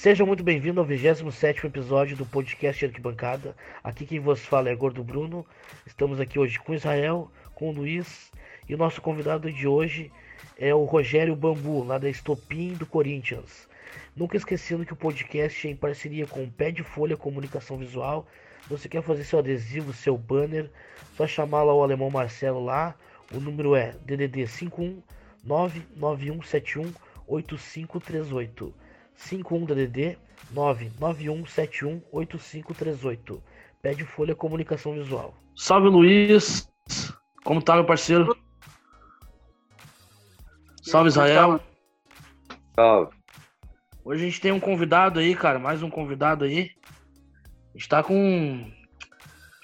Seja muito bem-vindo ao 27 episódio do podcast Arquibancada. Aqui quem vos fala é Gordo Bruno. Estamos aqui hoje com Israel, com Luiz e o nosso convidado de hoje é o Rogério Bambu, lá da Estopim do Corinthians. Nunca esquecendo que o podcast é em parceria com o Pé de Folha Comunicação Visual. Você quer fazer seu adesivo, seu banner, só chamar lá o alemão Marcelo lá. O número é DDD 51 99171 8538. 51 DDD 99171 8538. Pé de Folha Comunicação Visual. Salve Luiz! Como tá, meu parceiro? Salve Israel! Salve. Hoje a gente tem um convidado aí, cara, mais um convidado aí. A gente tá com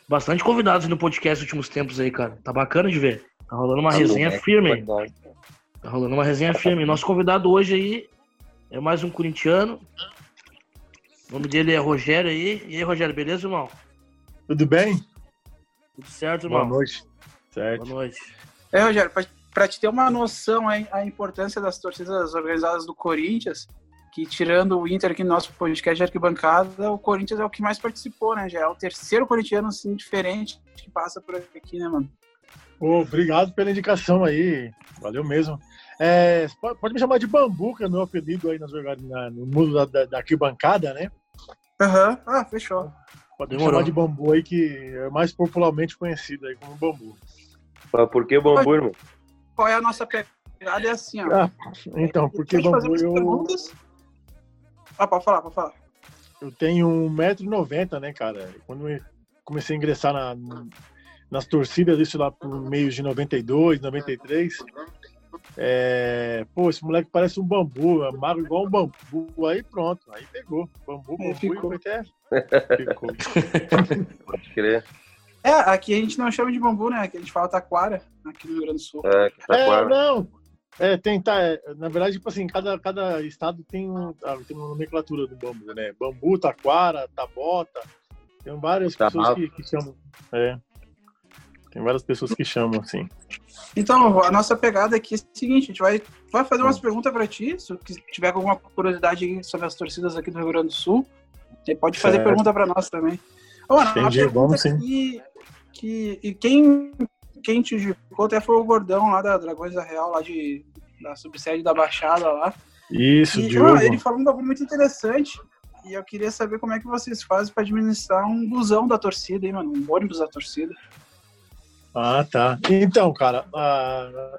bastante convidados no podcast nos últimos tempos aí, cara. Tá bacana de ver. Tá rolando uma Tá resenha né? firme. Verdade. Tá rolando uma resenha firme. Nosso convidado hoje aí é mais um corintiano. O nome dele é Rogério aí. E aí, Rogério, beleza, irmão? Tudo bem? Tudo certo, Boa irmão? noite. Certo. Boa noite. É, Rogério, pra, pra te ter uma noção aí, a importância das torcidas organizadas do Corinthians, que tirando o Inter aqui no nosso podcast de arquibancada, o Corinthians é o que mais participou, né? Já é o terceiro corintiano, assim, diferente que passa por aqui, né, mano? Ô, obrigado pela indicação aí. Valeu mesmo. É, pode, me chamar de Bambu, que é meu apelido aí nas na- no mundo da, da, da arquibancada, né? Aham, ah, fechou. Pode me Demorou. chamar de Bambu aí, que é mais popularmente conhecido aí como Bambu. Mas por que bambu, irmão? Qual é a nossa pegada? É assim, ó. Ah, então, porque Bambu, eu, perguntas. Ah, pode falar, pode falar. eu tenho 1,90m, né, cara? Quando eu comecei a ingressar na, nas torcidas, isso lá por meios de 92, 93. É, pô, esse moleque parece um bambu, é magro igual um bambu. Aí pronto, aí pegou. Bambu, bambu ficou. e foi até. Ficou. Pode crer. É, aqui a gente não chama de bambu, né? Aqui a gente fala taquara, aqui no Rio Grande do Sul. É, tá É, não. É, tentar. é, na verdade, tipo assim, cada, cada estado tem, um, ah, tem uma nomenclatura do bambu, né? Bambu, taquara, tabota. Tem várias Tarrafo. pessoas que, que chamam. É. Tem várias pessoas que chamam, assim. Então, a nossa pegada aqui é a seguinte, a gente vai, vai fazer umas perguntas pra ti, se tiver alguma curiosidade sobre as torcidas aqui do Rio Grande do Sul, você pode fazer Certo. pergunta pra nós também. Ô, mano, uma Entendi, vamos sim. que, que e quem, quem te indicou até foi o Gordão lá da Dragões da Real, lá de, da subsede da Baixada lá. Isso, E, Diogo. ó, ele falou um bagulho muito interessante, e eu queria saber como é que vocês fazem pra administrar um busão da torcida, hein, mano, um ônibus da torcida. Ah, tá. Então, cara, ah,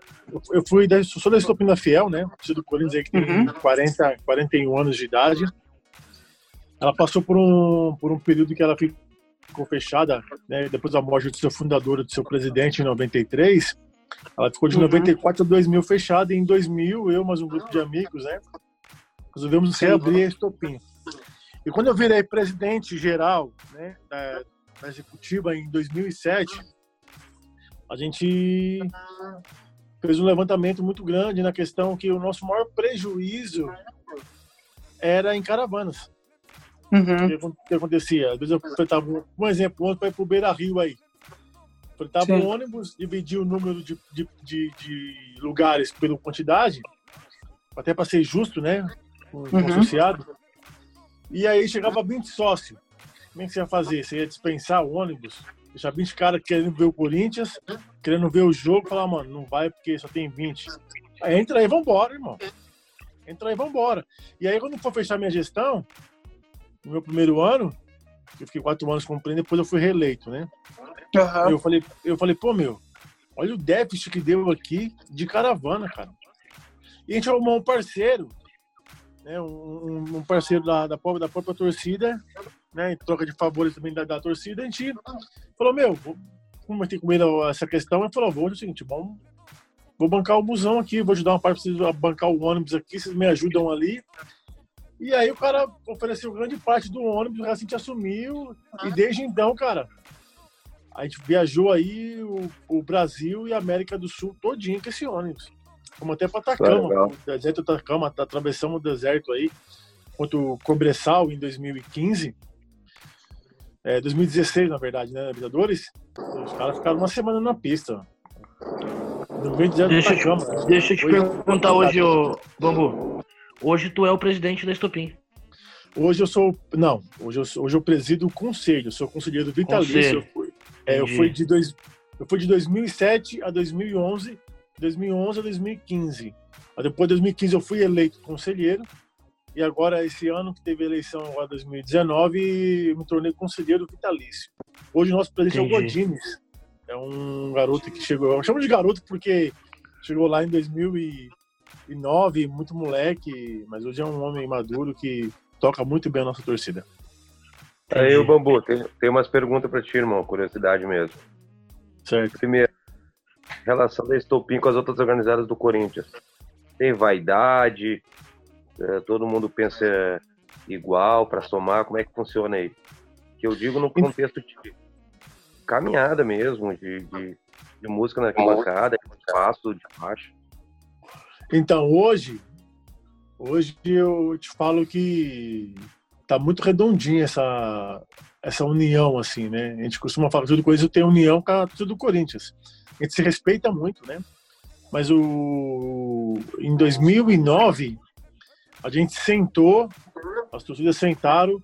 eu- fui da, sou da Estopina Fiel, né? Do Corinthians aí que tem Uhum. 40, 41 anos de idade. Ela passou por um, por um período que ela ficou fechada, né? Depois da morte do seu fundador, do seu presidente, em 93. Ela ficou de Uhum. 94 a 2000 fechada. E em 2000, eu mais um grupo de amigos, né? Resolvemos reabrir a Estopim. E quando eu virei presidente geral, né? Da, da executiva em 2007, a gente fez um levantamento muito grande na questão que o nosso maior prejuízo era em caravanas. O que, acon- que acontecia? Às vezes eu fretava, um exemplo, ônibus para ir para o Beira Rio aí. Fretava um ônibus, dividia o número de, de, de, de lugares pela quantidade, até para ser justo, né? Com, Uhum. associado. E aí chegava 20 sócios. Como é que você ia fazer? Você ia dispensar o ônibus? Deixar 20 caras querendo ver o Corinthians, querendo ver o jogo, falar, mano, não vai porque só tem 20. Aí entra aí, vambora, irmão. Entra aí, vambora. E aí, quando for fechar minha gestão, no meu primeiro ano, eu fiquei quatro anos presidente, depois eu fui reeleito, né? Aham. Eu falei, eu falei, pô, meu, olha o déficit que deu aqui de caravana, cara. E a gente arrumou um parceiro, né? Um, um parceiro da, da, própria, da própria torcida, né? Em troca de favores também da, da torcida, a gente falou, meu, vou conversei com ele essa questão e falou, vou fazer o seguinte, vamos, vou bancar o busão aqui, vou ajudar uma parte pra vocês a bancar o ônibus aqui, vocês me ajudam ali. E aí o cara ofereceu grande parte do ônibus, o resto a gente assumiu, e desde então, cara, a gente viajou aí o, o Brasil e a América do Sul todinho com esse ônibus. Fomos até para Atacama, Legal. o deserto do Atacama, atravessamos o deserto aí, contra o Cobressal em 2015. É, 2016, na verdade, né, Libertadores. Os caras ficaram uma semana na pista. Deixa eu te, Atacama. deixa eu te perguntar hoje, ô, Bambu. Hoje tu é o presidente da Estopim. Hoje eu sou. Não, hoje eu, hoje eu presido o conselho, sou conselheiro vitalício. Conselho. Eu fui, é, eu, fui de dois, eu fui de 2007 a 2011, 2011 a 2015. Aí depois de 2015 eu fui eleito conselheiro. E agora, esse ano que teve eleição, agora 2019, eu me tornei conselheiro vitalício. Hoje o nosso presidente é o Entendi. Godines. É um garoto que chegou. Eu chamo de garoto porque chegou lá em 2009, muito moleque, mas hoje é um homem maduro que toca muito bem a nossa torcida. Aí, Entendi. o Bambu, tem, tem umas perguntas pra ti, irmão, curiosidade mesmo. Certo. Primeiro, relação da Estopim com as outras organizadas do Corinthians. Tem vaidade? É, todo mundo pensa igual para somar? Como é que funciona aí? Que eu digo no contexto de caminhada mesmo, de, de, de música na arquibancada, de espaço, de faixa. Então, hoje, hoje eu te falo que tá muito redondinha essa, essa união, assim, né? A gente costuma falar que tudo coisa tem união com a torcida do Corinthians. A gente se respeita muito, né? Mas o, em 2009, a gente sentou, as torcidas sentaram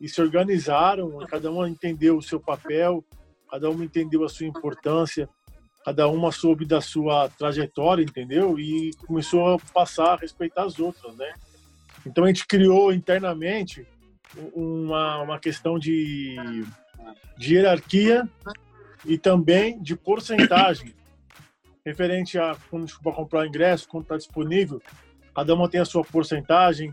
e se organizaram, cada uma entendeu o seu papel, cada uma entendeu a sua importância, cada uma soube da sua trajetória, entendeu? E começou a passar a respeitar as outras, né? Então a gente criou internamente uma, uma questão de, de hierarquia e também de porcentagem referente a quando for comprar ingresso, quando está disponível, cada uma tem a sua porcentagem.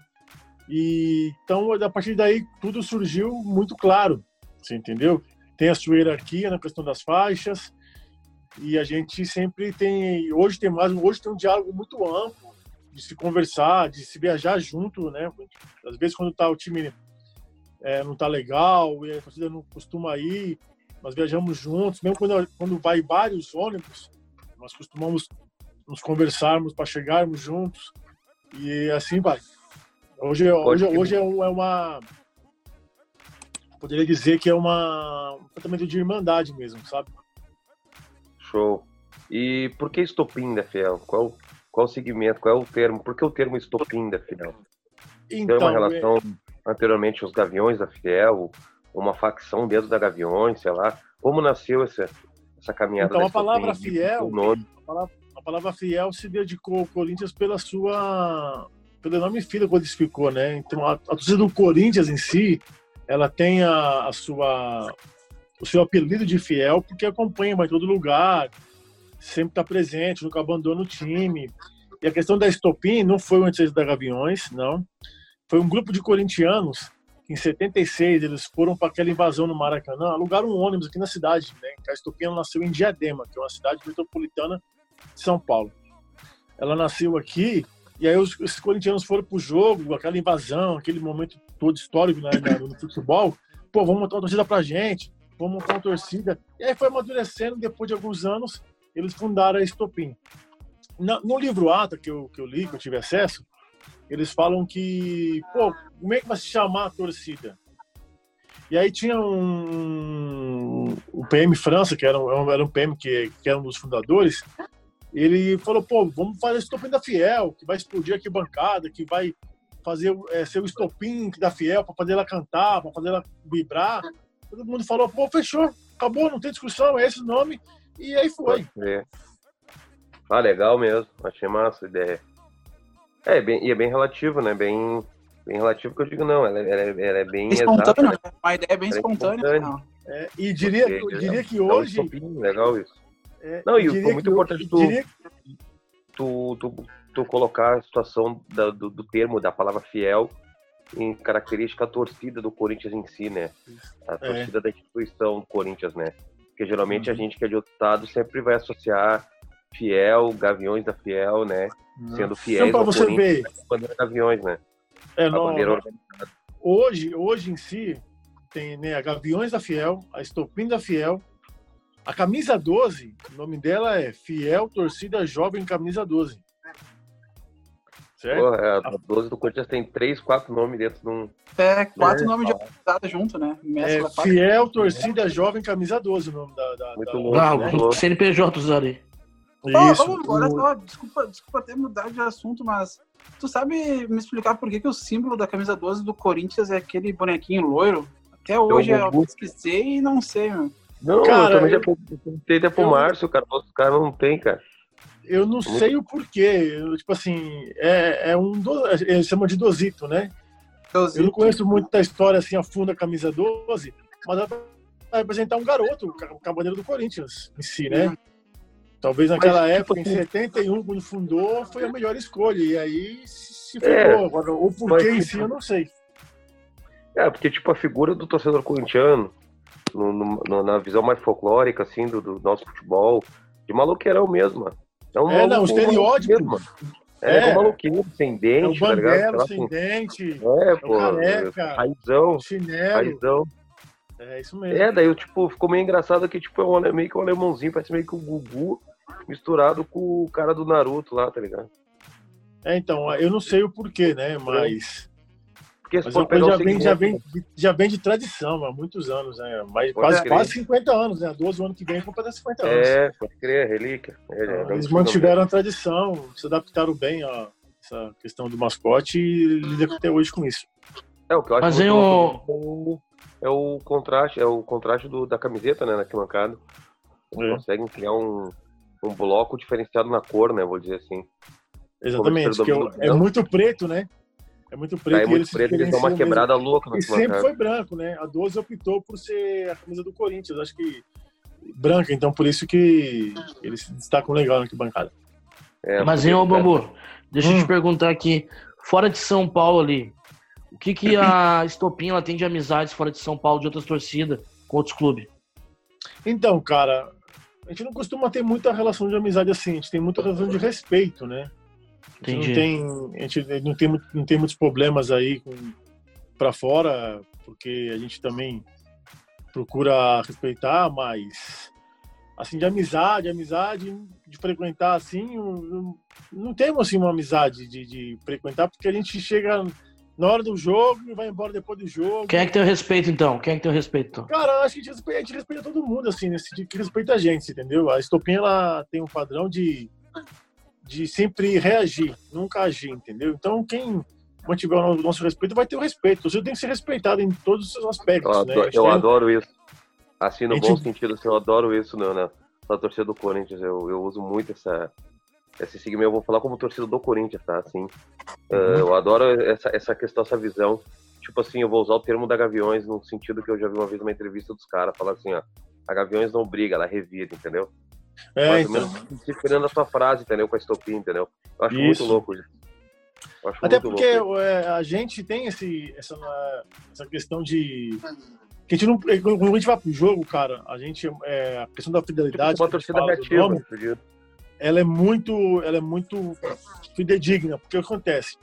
E então a partir daí tudo surgiu muito claro, você entendeu? Tem a sua hierarquia na questão das faixas, e a gente sempre tem hoje tem mais hoje tem um diálogo muito amplo de se conversar de se viajar junto né? Às vezes quando tá o time é, não tá legal e a torcida não costuma ir nós viajamos juntos mesmo quando quando vai vários ônibus nós costumamos nos conversarmos para chegarmos juntos e assim vai hoje hoje hoje é é uma poderia dizer que é uma um tratamento de irmandade mesmo sabe Show. E por que estopim da Fiel? Qual, qual o segmento? Qual é o termo? Por que o termo estopim da Fiel? Tem então uma é- relação anteriormente aos Gaviões da Fiel, uma facção dentro da Gaviões, sei lá. Como nasceu essa, essa caminhada Então, a palavra fiel- O nome. A palavra fiel se dedicou ao Corinthians pela sua pelo nome filho quando isso ficou, né? Então a, a torcida do Corinthians em si, ela tem a, a sua o seu apelido de fiel porque acompanha em todo lugar, sempre está presente, nunca abandona o time. E a questão da Estopim não foi antes da Gaviões, não. Foi um grupo de corintianos que em 76 eles foram para aquela invasão no Maracanã, alugaram um ônibus aqui na cidade, né? A Estopim nasceu em Diadema, que é uma cidade metropolitana São Paulo. Ela nasceu aqui e aí os, os corintianos foram pro jogo, aquela invasão, aquele momento todo histórico né, no futebol. Pô, vamos montar uma torcida pra gente, vamos montar uma torcida. E aí foi amadurecendo, depois de alguns anos, eles fundaram a Estopim. Na- no livro Ata, que eu, que eu li, que eu tive acesso, eles falam que, pô, como é que vai se chamar a torcida? E aí tinha um, o PM França, que era um, era um PM que, que era um dos fundadores, ele falou, pô, vamos fazer esse estopim da Fiel, que vai explodir aqui bancada, que vai fazer é, ser o estopim da Fiel, para fazer ela cantar, para fazer ela vibrar. Todo mundo falou, pô, fechou, acabou, não tem discussão, é esse o nome. E aí foi. É. Ah, legal mesmo. Achei massa a ideia. É, bem, e é bem relativo, né? Bem, bem relativo que eu digo, não. Ela, é- ela, é- ela é bem exata, Espontâneo, né? né? Uma ideia bem Ela é espontânea. espontânea. não. É, e diria, eu diria que É um hoje. legal isso. É, Não, e foi muito importante tu- diria- Tu, tu, tu colocar a situação da- do, do termo, da palavra fiel, em característica a torcida do Corinthians em si, né? A torcida da instituição do Corinthians, né? Porque geralmente a Uhum. gente que é de outro estado sempre vai associar fiel, gaviões da fiel, né? Sendo fiéis Então, você Corinthians, ver, bandeira gaviões, né? é, A não, bandeira hoje, hoje em si, tem né, a Gaviões da Fiel, a Estopim da Fiel, a camisa 12, o nome dela é Fiel Torcida Jovem Camisa 12. Certo? Pô, é, a 12 do Corinthians tem três, quatro nomes dentro de um. É, quatro É, nomes de organizada junto, né? É. Fiel Torcida Jovem Camisa 12 o nome da. da Muito da- louco, Ah, né? o CNPJ, Zari. Isso. vamos embora, só, desculpa, desculpa até mudar de assunto, mas tu sabe me explicar por que, que o símbolo da camisa 12 do Corinthians é aquele bonequinho loiro? Até hoje eu Gugu. pesquisei e não sei, meu. Não, Cara, eu também já perguntei até pro eu- Márcio, cara. Os caras não tem, cara. Eu não sei o porquê. Eu, tipo assim, é, é um. Do, eles chamam de dosito, né? Eu não conheço muito da história assim a fundo da camisa 12, mas ela vai representar um garoto, o ca- o cavaleiro do Corinthians em si, né? Talvez naquela Mas, tipo época, em assim- 71, quando fundou, foi a melhor escolha. E aí se se É, ferrou. Agora, o porquê mas, em tipo, si, eu não sei. É, porque, tipo, a figura do torcedor corintiano, no- no- na visão mais folclórica, assim, do, do nosso futebol, de maloqueirão mesmo. É, um É, não, maluco- o estereótipo. mesmo, mano. É, É. um maluquinho, sem É dente, tá ligado? banguelo Sei sem dente, É, o pô. careca, Raizão, chinelo. raizão. É isso mesmo. É, daí, tipo, ficou meio engraçado que, tipo, é um, meio que um alemãozinho, parece meio que o Gugu misturado com o cara do Naruto lá, tá ligado? É, então, eu não sei o porquê, né? Mas, Porque mas já vem, já, vem, já vem de tradição, há muitos anos, né? Mas quase, quase 50 anos, né? 12 anos que vem completa 50 anos. É, pode crer, relíquia. É, é, Então, é, Eles é, mantiveram a tradição, se adaptaram bem a essa questão do mascote e lidam até hoje com isso. É, o que eu acho Mas muito é o, é o contraste, é o contraste do, da camiseta, né, na arquibancada. Eles É. conseguem criar um, um bloco diferenciado na cor, né, vou dizer assim. Exatamente, porque é muito preto, né? É muito preto. Aí é muito preto, eles dão uma quebrada louca na mesmo. E sempre foi branco, né? A 12 optou por ser a camisa do Corinthians, acho que branca, então por isso que eles se destacam legal na arquibancada. É, Mas, hein, ô Bambu, deixa eu te Hum. perguntar aqui, fora de São Paulo ali, o que que a Estopim ela tem de amizades fora de São Paulo, de outras torcidas, com outros clubes? Então, cara, a gente não costuma ter muita relação de amizade assim, a gente tem muita relação de respeito, né? A gente Entendi. não tem, a gente não tem, não tem muitos problemas aí pra fora, porque a gente também procura respeitar, mas assim, de amizade, amizade, de frequentar assim, não, não- temos assim uma amizade de, de frequentar, porque a gente chega na hora do jogo e vai embora depois do jogo. Quem é que tem o respeito, então? Quem é que tem o respeito? Cara, acho que a gente respeita, a gente respeita todo mundo, assim, nesse que respeita a gente, entendeu? A Estopinha, ela tem um padrão de, de sempre reagir, nunca agir, entendeu? Então, quem mantiver o nosso respeito vai ter o respeito. Você tem que ser respeitado em todos os seus Eu, aspectos, né? adoro, gente eu tem- adoro isso. Assim, no gente- bom sentido, assim, eu adoro isso na, na, na torcida do Corinthians. Eu, eu uso muito essa, esse segmento. Eu vou falar como torcida do Corinthians, tá? Assim, eh, eu adoro essa, essa questão, essa visão. Tipo assim, eu vou usar o termo da Gaviões no sentido que eu já vi uma vez numa entrevista dos caras, falar assim, ó, a Gaviões não briga, ela revira, entendeu? É, então. esperando a sua frase, entendeu? Com a estopim, entendeu? Eu acho Isso. muito louco isso. Até porque louco. é, a gente tem esse, essa, essa questão de. Que a gente não, quando a gente vai pro jogo, cara, a gente. É, a questão da fidelidade. uma que a gente torcida fala reativa, nome, acredito. ela é muito, ela é muito fidedigna, porque o que acontece?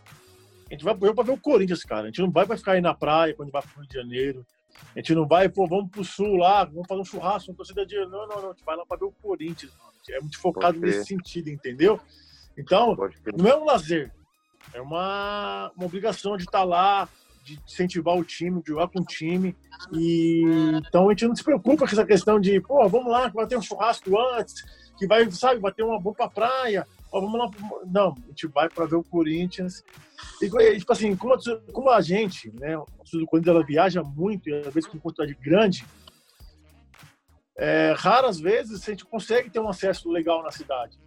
A gente vai pro jogo pra ver o Corinthians, cara. A gente não vai pra ficar aí na praia quando vai pro Rio de Janeiro. A gente não vai, pô, vamos pro sul lá, vamos fazer um churrasco, uma torcida de. Não, não, não. A gente vai lá pra ver o Corinthians. É muito focado nesse sentido, entendeu? Então, não é um lazer. É uma, uma obrigação de estar lá, de incentivar o time, de jogar com o time. E então a gente não se preocupa com essa questão de, pô, vamos lá, que vai ter um churrasco antes, que vai, sabe, vai ter uma boa pra praia. Ó, vamos lá. Não, a gente vai para ver o Corinthians. E, tipo assim, como a, como a gente, né, do Corinthians, ela viaja muito, e às vezes com quantidade grande, é, raras vezes a gente consegue ter um acesso legal na cidade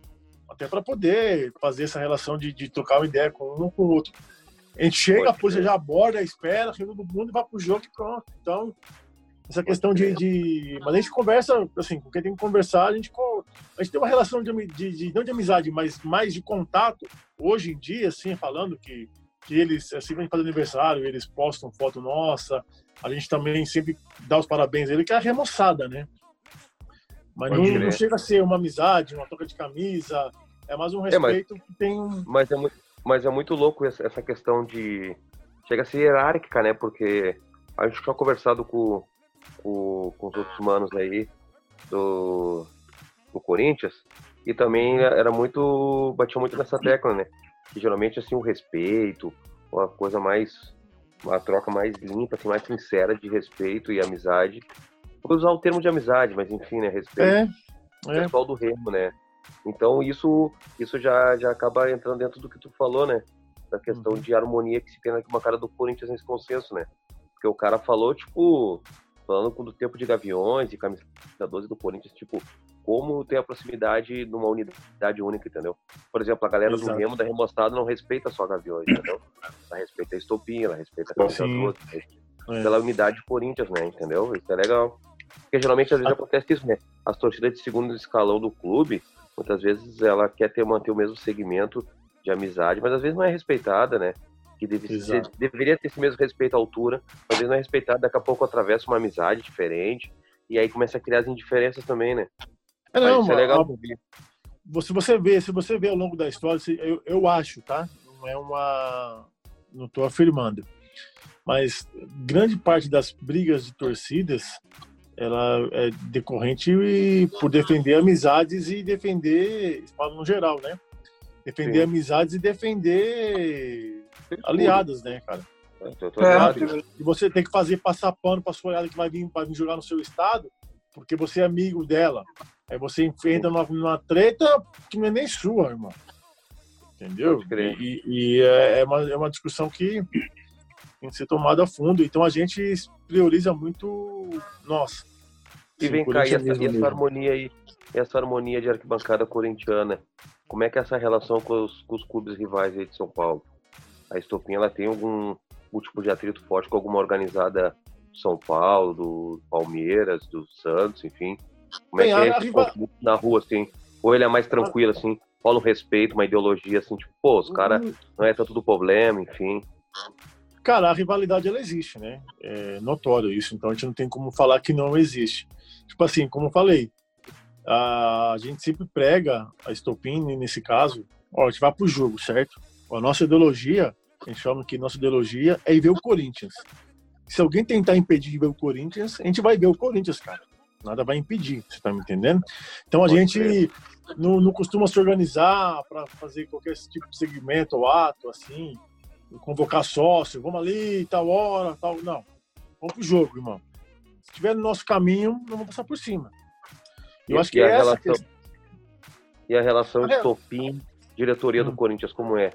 até para poder fazer essa relação de, de trocar uma ideia com um com o outro. A gente chega, polícia já aborda, espera, chega todo mundo e vai pro jogo e pronto. Então, essa questão de, de. Mas a gente conversa, assim, com quem tem que conversar, a gente, a gente tem uma relação de, de, de- não de amizade, mas mais de contato, hoje em dia, assim, falando que, que eles, assim, vem fazer aniversário, eles postam foto nossa, a gente também sempre dá os parabéns a ele, que é a remoçada, né? Mas não, não chega a ser uma amizade, uma troca de camisa, é mais um É, mas- respeito que tem um. Mas é, muito, mas é muito louco essa, essa questão de. Chega a ser hierárquica, né? Porque a gente tinha conversado com, com, com os outros manos aí do, do Corinthians e também era muito. batia muito nessa tecla, né? Que geralmente assim o respeito, uma coisa mais. uma troca mais limpa, assim, mais sincera de respeito e amizade. Vou usar o termo de amizade, mas enfim, né? Respeito É, o é. pessoal do Remo, né? Então isso, isso já, já acaba entrando dentro do que tu falou, né? Da questão uhum. de harmonia que se tem aqui uma cara do Corinthians nesse consenso, né? Porque o cara falou, tipo, falando do tempo de Gaviões e camisa 12 do Corinthians, tipo, como ter a proximidade numa unidade única, entendeu? Por exemplo, a galera Exato. do Remo da Remostado não respeita só Gaviões, entendeu? Ela respeita a Estopinha, ela respeita a camisa 12, é. pela unidade de Corinthians, né? Entendeu? Isso é legal. Porque geralmente às vezes acontece isso, né? As torcidas de segundo escalão do clube, muitas vezes ela quer ter manter o mesmo segmento de amizade, mas às vezes não é respeitada, né? Que deve ser, deveria ter esse mesmo respeito à altura, mas vezes não é respeitada, daqui a pouco atravessa uma amizade diferente, e aí começa a criar as indiferenças também, né? É, não, isso é legal. Se você vê, se você vê ao longo da história, eu, eu acho, tá? Não é uma. Não estou afirmando. Mas grande parte das brigas de torcidas ela é decorrente por defender amizades e defender, falo no geral, né? Defender Sim. amizades e defender aliados, né, cara? É, e você tem que fazer passar pano para sua olhada que vai vir, vai vir jogar no seu estado, porque você é amigo dela. Aí você enfrenta numa, numa treta que não é nem sua, irmão. Entendeu? E, e é, é, uma, é uma discussão que tem que ser tomada a fundo. Então a gente prioriza muito nós. E vem cá, e essa, e essa harmonia aí, essa harmonia de arquibancada corintiana, como é que é essa relação com os, com os clubes rivais aí de São Paulo? A Estopinha, ela tem algum, algum tipo de atrito forte com alguma organizada do São Paulo, do Palmeiras, do Santos, enfim? Como é que é esse rival... na rua, assim? Ou ele é mais tranquilo, assim, rola um respeito, uma ideologia, assim, tipo, pô, os caras uhum. não é tanto do problema, enfim. Cara, a rivalidade, ela existe, né? É notório isso, então a gente não tem como falar que não existe. Tipo assim, como eu falei, a gente sempre prega a estopim, nesse caso, ó, a gente vai pro jogo, certo? A nossa ideologia, a gente chama que nossa ideologia é ir ver o Corinthians. Se alguém tentar impedir de ver o Corinthians, a gente vai ver o Corinthians, cara. Nada vai impedir, você tá me entendendo? Então a Pode gente não, não, costuma se organizar para fazer qualquer tipo de segmento ou ato, assim, convocar sócio, vamos ali, tal hora, tal. Não. Vamos pro jogo, irmão. Se estiver no nosso caminho, não vamos passar por cima. Eu e, acho que é essa relação, E a relação de Topim, diretoria hum. do Corinthians, como é?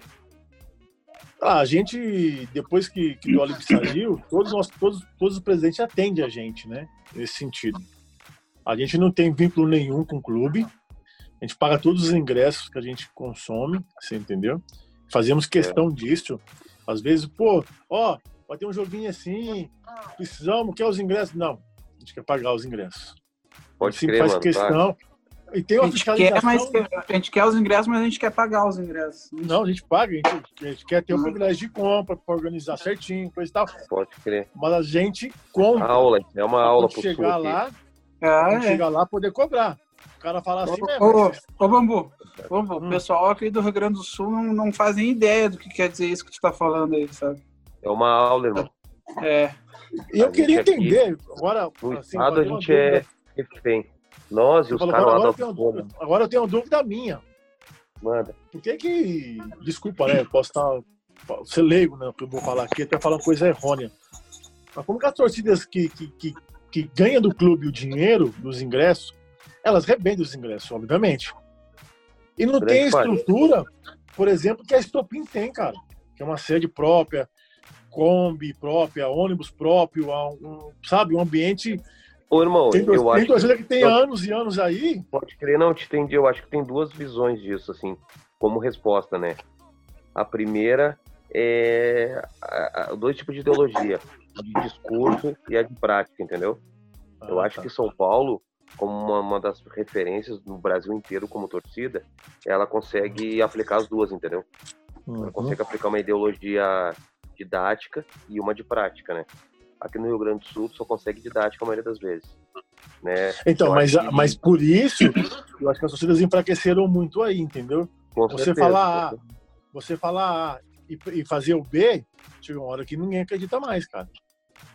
Ah, a gente, depois que, que o Olive saiu, todos, nós, todos, todos os presidentes atendem a gente, né? Nesse sentido. A gente não tem vínculo nenhum com o clube. A gente paga todos os ingressos que a gente consome, você entendeu? Fazemos questão é. disso. Às vezes, pô, ó, vai ter um joguinho assim, precisamos, quer os ingressos? Não, a gente quer pagar os ingressos. Pode a gente crer, faz mano, questão. Tá. E tem uma a Quer, mas, a gente quer os ingressos, mas a gente quer pagar os ingressos. Não, a gente paga, a gente, a gente quer ter o um privilégio de compra para organizar certinho, coisa e tal. Pode crer. Mas a gente compra. Aula, é uma aula para chegar lá, ah, é. chegar lá poder cobrar. O cara fala assim mesmo. Ô, ô Bambu, Bambu hum. o pessoal aqui do Rio Grande do Sul não, não faz nem ideia do que quer dizer isso que tu tá falando aí, sabe? É uma aula, irmão. É. E eu queria entender, agora. No assim, estado a gente é refém. Nós e os caras lá da agora, agora eu tenho uma dúvida minha. Manda. Por que que. Desculpa, né? Posso estar. Ser leigo, né? Que eu vou falar aqui, até falar uma coisa errônea. Mas como que as torcidas que, que, que, que ganham do clube o dinheiro dos ingressos elas revendem os ingressos, obviamente. E não tem estrutura, por exemplo, que a Estopim tem, cara. Que é uma sede própria, Kombi própria, ônibus próprio, um, sabe, um ambiente. Ô, irmão, tem, eu tem acho que, que tem eu, anos e anos aí. Pode crer, não, te entendi. Eu acho que tem duas visões disso, assim, como resposta, né? A primeira é a, a, dois tipos de ideologia, de discurso e a de prática, entendeu? Ah, eu acho tá. que São Paulo como uma, uma, das referências no Brasil inteiro como torcida, ela consegue aplicar as duas, entendeu? Uhum. Ela consegue aplicar uma ideologia didática e uma de prática, né? Aqui no Rio Grande do Sul só consegue didática a maioria das vezes. Né? Então, mas, que... mas por isso, eu acho que as torcidas enfraqueceram muito aí, entendeu? Com você certeza, falar A, você falar A e, e fazer o B, chega uma hora que ninguém acredita mais, cara.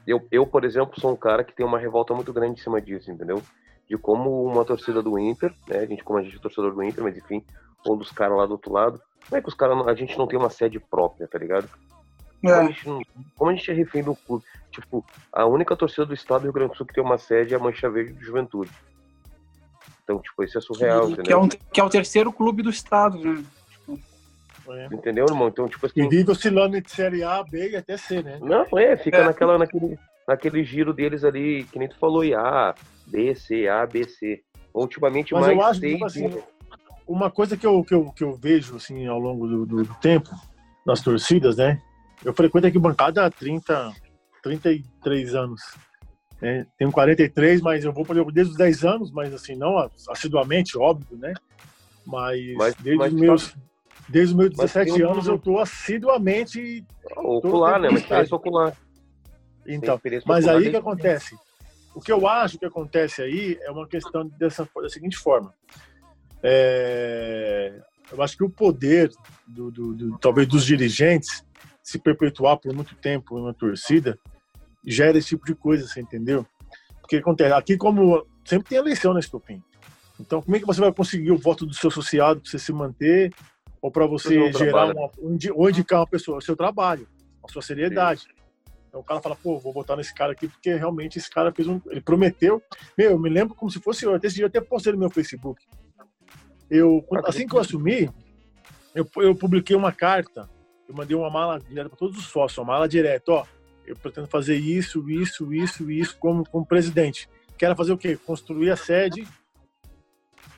Eu, eu, por exemplo, sou um cara que tem uma revolta muito grande em cima disso, entendeu? de como uma torcida do Inter, né? A gente, como a gente é torcedor do Inter, mas enfim, um dos caras lá do outro lado, como é que os caras, a gente não tem uma sede própria, tá ligado? É. Como, a gente não, como a gente é refém do clube? Tipo, a única torcida do estado do Rio Grande do Sul que tem uma sede é a Mancha Verde de Juventude. Então, tipo, isso é surreal, que, entendeu? Que é, um, que é o terceiro clube do estado, né? É. Entendeu, irmão? Então, tipo assim. E vive oscilando entre Série A, B e até C, né? Não, é, fica é. Naquela, naquele, naquele giro deles ali, que nem tu falou, A, B, C, A, B, C. Ultimamente Mas mais eu acho, C, tipo assim, uma coisa que eu, que eu, que eu vejo assim, ao longo do, do, do tempo, nas torcidas, né? Eu frequento aqui bancada há 30, 33 anos. Né? Tenho 43, mas eu vou desde os 10 anos, mas assim, não assiduamente, óbvio, né? Mas, mas desde mas, os meus. Desde os meus 17 anos eu estou assiduamente. Ocular, né? Uma experiência ocular. Então, mas aí o que acontece? O que eu acho que acontece aí é uma questão dessa, da seguinte forma. É, eu acho que o poder, do, do, do, talvez dos dirigentes, se perpetuar por muito tempo uma torcida, gera esse tipo de coisa, você entendeu? Porque acontece, aqui como sempre tem eleição na Estopim. Então, como é que você vai conseguir o voto do seu associado para você se manter ou para você gerar uma, ou indicar uma pessoa, o seu trabalho, a sua seriedade? Sim. Então o cara fala, pô, vou botar nesse cara aqui porque realmente esse cara fez um, ele prometeu. Meu, eu me lembro como se fosse eu, até esse dia eu até postei no meu Facebook. Eu, assim que eu assumi, eu, eu publiquei uma carta, eu mandei uma mala direta para todos os sócios, uma mala direta, ó, eu pretendo fazer isso, isso, isso, isso como, como presidente. Quero fazer o quê? Construir a sede,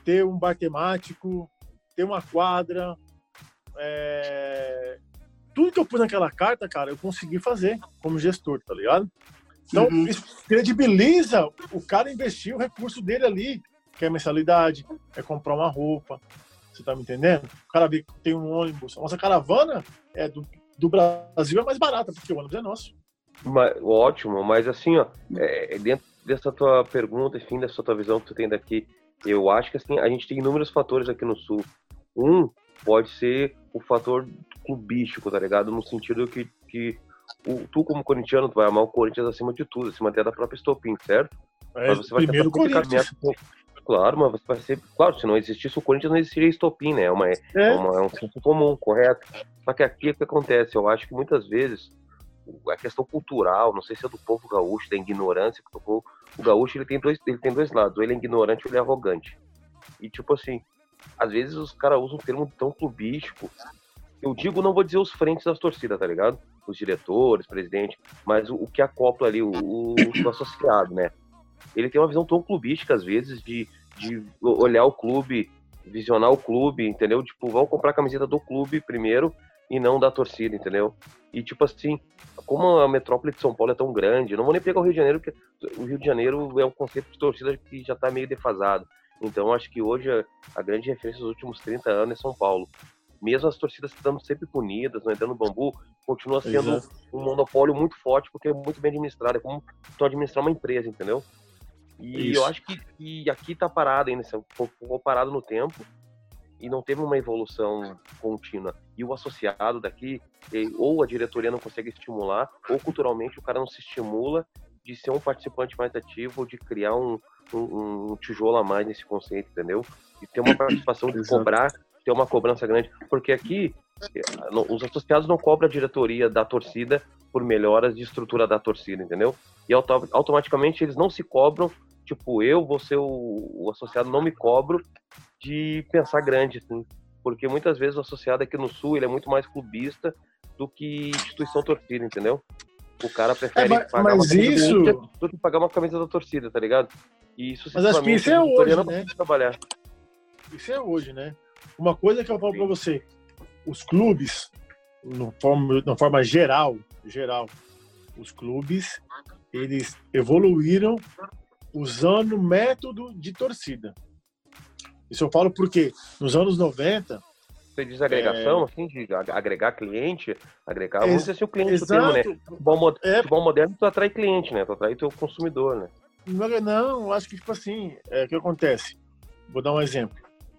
ter um bar temático, ter uma quadra. É... Tudo que eu pus naquela carta, cara, eu consegui fazer como gestor, tá ligado? Então, uhum. isso credibiliza o cara investir o recurso dele ali, que é mensalidade, é comprar uma roupa. Você tá me entendendo? O cara vê que tem um ônibus. A nossa caravana é do, do Brasil é mais barata, porque o ônibus é nosso. Mas, ótimo, mas assim, ó, é, dentro dessa tua pergunta, enfim, dessa tua visão que tu tem daqui, eu acho que assim, a gente tem inúmeros fatores aqui no Sul. Um pode ser o fator clubístico, tá ligado? No sentido que, que o, tu, como corintiano, tu vai amar o Corinthians acima de tudo, acima até da própria Estopim, certo? É, mas você vai primeiro Corinthians. Claro, mas vai ser. Claro, se não existisse o Corinthians, não existiria Estopim, né? É, uma, é. é uma, é um senso comum, correto? Só que aqui o que acontece? Eu acho que muitas vezes a questão cultural, não sei se é do povo gaúcho, da ignorância, porque o, o gaúcho ele tem dois, ele tem dois lados, ou ele é ignorante ou ele é arrogante. E tipo assim, às vezes os caras usam um termo tão clubístico. Eu digo, não vou dizer os frentes das torcidas, tá ligado? Os diretores, presidente, mas o, o que acopla ali, o, o, o, associado, né? Ele tem uma visão tão clubística, às vezes, de, de olhar o clube, visionar o clube, entendeu? Tipo, vamos comprar a camiseta do clube primeiro e não da torcida, entendeu? E tipo assim, como a metrópole de São Paulo é tão grande, não vou nem pegar o Rio de Janeiro, porque o Rio de Janeiro é um conceito de torcida que já está meio defasado. Então acho que hoje a, a, grande referência dos últimos 30 anos é São Paulo. Mesmo as torcidas estando sempre punidas, não entrando no bambu, continua sendo Exato. um monopólio muito forte porque é muito bem administrado, é como tu administrar uma empresa, entendeu? E Isso. eu acho que, que aqui está parado ainda, ficou parado no tempo e não teve uma evolução contínua. E o associado daqui, ou a diretoria não consegue estimular, ou culturalmente o cara não se estimula de ser um participante mais ativo, ou de criar um, um, um tijolo a mais nesse conceito, entendeu? E ter uma participação de cobrar, ter uma cobrança grande. Porque aqui, eh, os associados não cobram a diretoria da torcida por melhoras de estrutura da torcida, entendeu? E automaticamente eles não se cobram tipo, eu vou ser o, o, associado, não me cobro de pensar grande, assim, porque muitas vezes o associado aqui no Sul ele é muito mais clubista do que instituição torcida, entendeu? O cara prefere é, mas, pagar mas uma isso... do que pagar uma camisa da torcida, tá ligado? E isso mas acho que isso é hoje, né? Trabalhar. Isso é hoje, né? Uma coisa que eu falo para você, os clubes, no forma, na forma geral, geral, os clubes, eles evoluíram usando método de torcida. Isso eu falo porque nos anos 90. Você diz agregação, é... assim, de agregar cliente, agregar, vamos dizer assim, o cliente Exato. termo, né? Futebol, é... futebol moderno, tu atrai cliente, né? Tu atrai teu consumidor, né? Não, acho que, tipo assim, é, o que acontece? Vou dar um exemplo.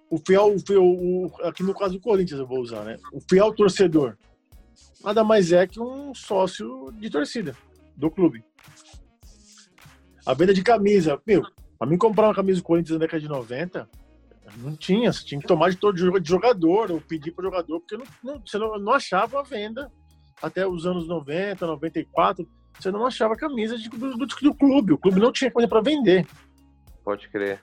O fiel, o fiel o, aqui no caso do Corinthians eu vou usar, né? O fiel torcedor nada mais é que um sócio de torcida do clube. A venda de camisa, meu, pra mim comprar uma camisa do Corinthians na década de 90, não tinha, você tinha que tomar de todo de jogador, ou pedir para o jogador, porque não, não, você não, não achava a venda até os anos 90, 94, você não achava camisa de, do, do, do clube, o clube não tinha coisa para vender. Pode crer.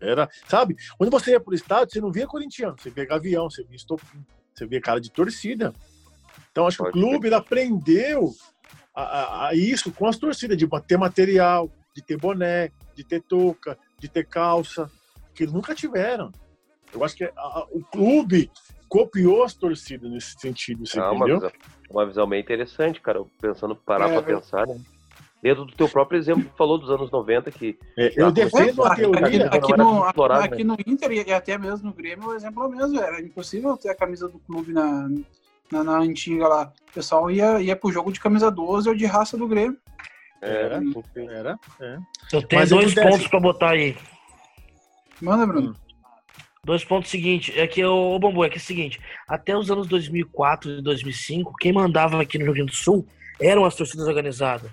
Era, sabe? Quando você ia pro estádio, você não via corintiano, você via gavião, você via estopim, você via cara de torcida. Então, acho Pode que o clube ele aprendeu a, a- a isso com as torcidas, de ter material, de ter boné, de ter touca, de ter calça, que nunca tiveram. Eu acho que a- a- o clube copiou as torcidas nesse sentido, você Ah, uma, entendeu? visão, uma visão bem interessante, cara. Pensando, parar É, pra ver- pensar, né? Dentro do teu próprio exemplo, que falou dos anos 90, que É, eu defendo a teoria. aqui, no, aqui, aqui no Inter e até mesmo no Grêmio, o exemplo é o mesmo. Era impossível ter a camisa do clube na, na, na antiga lá. O pessoal ia, ia pro jogo de camisa 12 ou de raça do Grêmio. Era, Era. enfim, Era, é. Eu tenho Mas dois pontos pra botar aí. Manda, Bruno. Dois pontos seguintes. É que, ô Bambu, é que é o seguinte: até os anos 2004 e 2005, quem mandava aqui no Rio Grande do Sul eram as torcidas organizadas.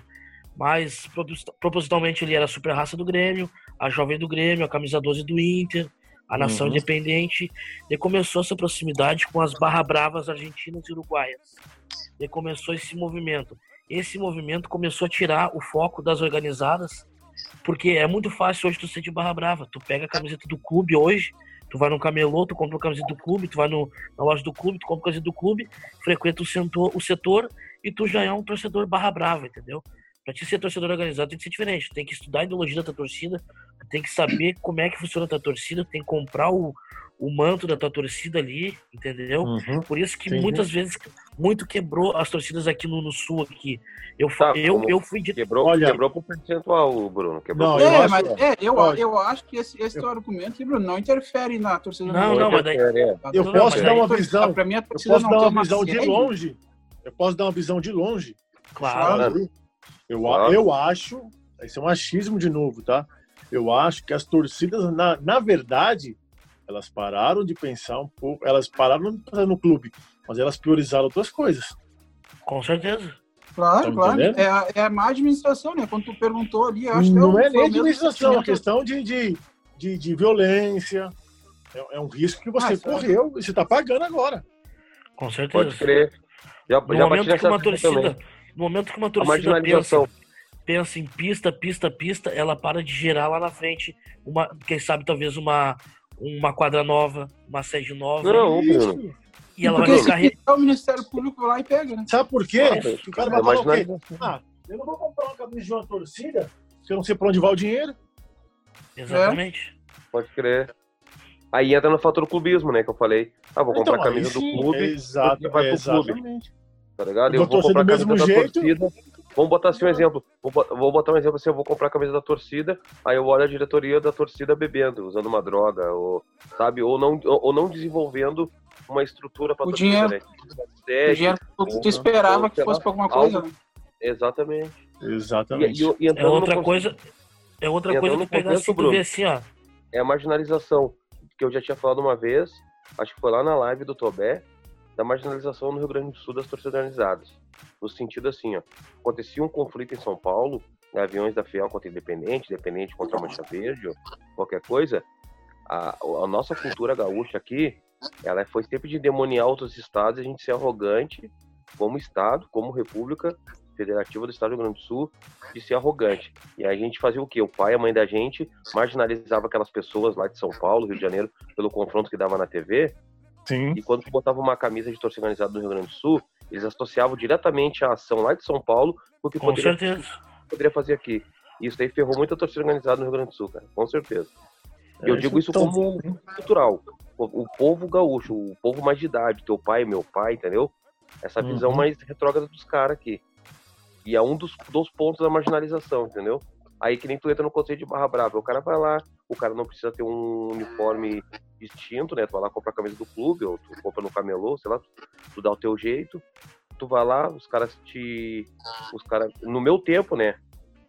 Mas propos- propositalmente ele era a super raça do Grêmio, a jovem do Grêmio, a camisa 12 do Inter, a nação Uhum. independente. E começou essa proximidade com as barra bravas argentinas e uruguaias. E começou esse movimento. Esse movimento começou a tirar o foco das organizadas, porque é muito fácil hoje tu ser de barra brava. Tu pega a camiseta do clube hoje, tu vai no camelô, tu compra a camiseta do clube, tu vai no, na loja do clube, tu compra a camiseta do clube, frequenta o setor, o setor e tu já é um torcedor barra brava, entendeu? Pra te ser torcedor organizado tem que ser diferente. Tem que estudar a ideologia da tua torcida, tem que saber como é que funciona a tua torcida, tem que comprar o, o manto da tua torcida ali, entendeu? Uhum. Por isso que Entendi. muitas vezes muito quebrou as torcidas aqui no, no sul aqui. Eu, Tá, eu, eu fui de quebrou, Olha- quebrou por percentual, Bruno. Quebrou Não, é, acho- mas é, eu, eu acho que esse, esse teu argumento, Bruno, não interfere na torcida Não, do não, mas daí- É, Tá? Eu Não, posso mas dar uma visão. Pra mim, a Eu torcida posso não dar uma visão de longe. Eu posso dar uma visão de longe. claro. sabe? Eu, Claro. eu acho, esse é um achismo de novo, tá? Eu acho que as torcidas, na, na verdade, elas pararam de pensar um pouco, elas pararam de pensar no clube, mas elas priorizaram outras coisas. Com certeza. Claro, Tá claro. entendendo? É, a- é a má administração, né? Quando tu perguntou ali, eu acho que Não eu- é o nem administração, é uma questão de, de, de, de violência. É, é um risco que você Ah, é- correu e você está pagando agora. Com certeza. Pode crer. Já, No já momento que uma torcida, no momento que uma torcida pensa, pensa em pista, pista, pista, ela para de gerar lá na frente uma, quem sabe talvez uma uma quadra nova, uma sede nova Não, Isso. Bruno. e ela vai Porque se ficar re- o Ministério Público vai lá e pega, né? Sabe por quê? Ah, o cara é vai falar o quê? Ah, eu não vou comprar uma camisa de uma torcida se eu não sei para onde vai o dinheiro. exatamente. Pode crer. Aí entra no fator clubismo, né? Que eu falei. Ah, vou comprar a Então, aí camisa do clube, exato, vai pro clube. exatamente. tá ligado? Eu Eu vou comprar a do camisa da mesmo jeito. torcida. Vamos botar assim um exemplo. Vou, bo- vou botar um exemplo assim, eu vou comprar a camisa da torcida, aí eu olho a diretoria da torcida bebendo, usando uma droga, ou, sabe? Ou não, ou, não desenvolvendo uma estrutura para O torcida, dinheiro. né? O É, dinheiro que tu esperava ou, que fosse pra alguma coisa, algo- né? Exatamente. E, Exatamente. e, e É entrando no outra coisa, é outra coisa tu pegar contexto, assim, tu assim, ó. é a marginalização, que eu já tinha falado uma vez, acho que foi lá na live do Tobé, da marginalização no Rio Grande do Sul das torcidas organizadas. No sentido assim, ó, acontecia um conflito em São Paulo, né, aviões da Fiel contra Independente, Independente contra a Mancha Verde, qualquer coisa, a, a nossa cultura gaúcha aqui, ela foi sempre de demoniar outros estados a gente ser arrogante como estado, como república federativa do estado do Rio Grande do Sul, de ser arrogante. E aí a gente fazia o quê? O pai e a mãe da gente marginalizava aquelas pessoas lá de São Paulo, Rio de Janeiro, pelo confronto que dava na TV, Sim. e quando tu botava uma camisa de torcida organizada no Rio Grande do Sul, eles associavam diretamente a ação lá de São Paulo com o que Com poderia, certeza. poderia fazer aqui. E isso aí ferrou muita torcida organizada no Rio Grande do Sul, cara, com certeza. E eu É, digo isso então, como cultural. O, o povo gaúcho, o povo mais de idade, teu pai, meu pai, entendeu? Essa visão Uhum. mais retrógrada dos caras aqui. E é um dos, dos pontos da marginalização, entendeu? Aí que nem tu entra no conceito de barra brava. O cara vai lá, o cara não precisa ter um uniforme distinto, né? Tu vai lá comprar a camisa do clube, ou tu compra no camelô, sei lá, tu, tu dá o teu jeito. Tu vai lá, os caras te. Os caras. No meu tempo, né?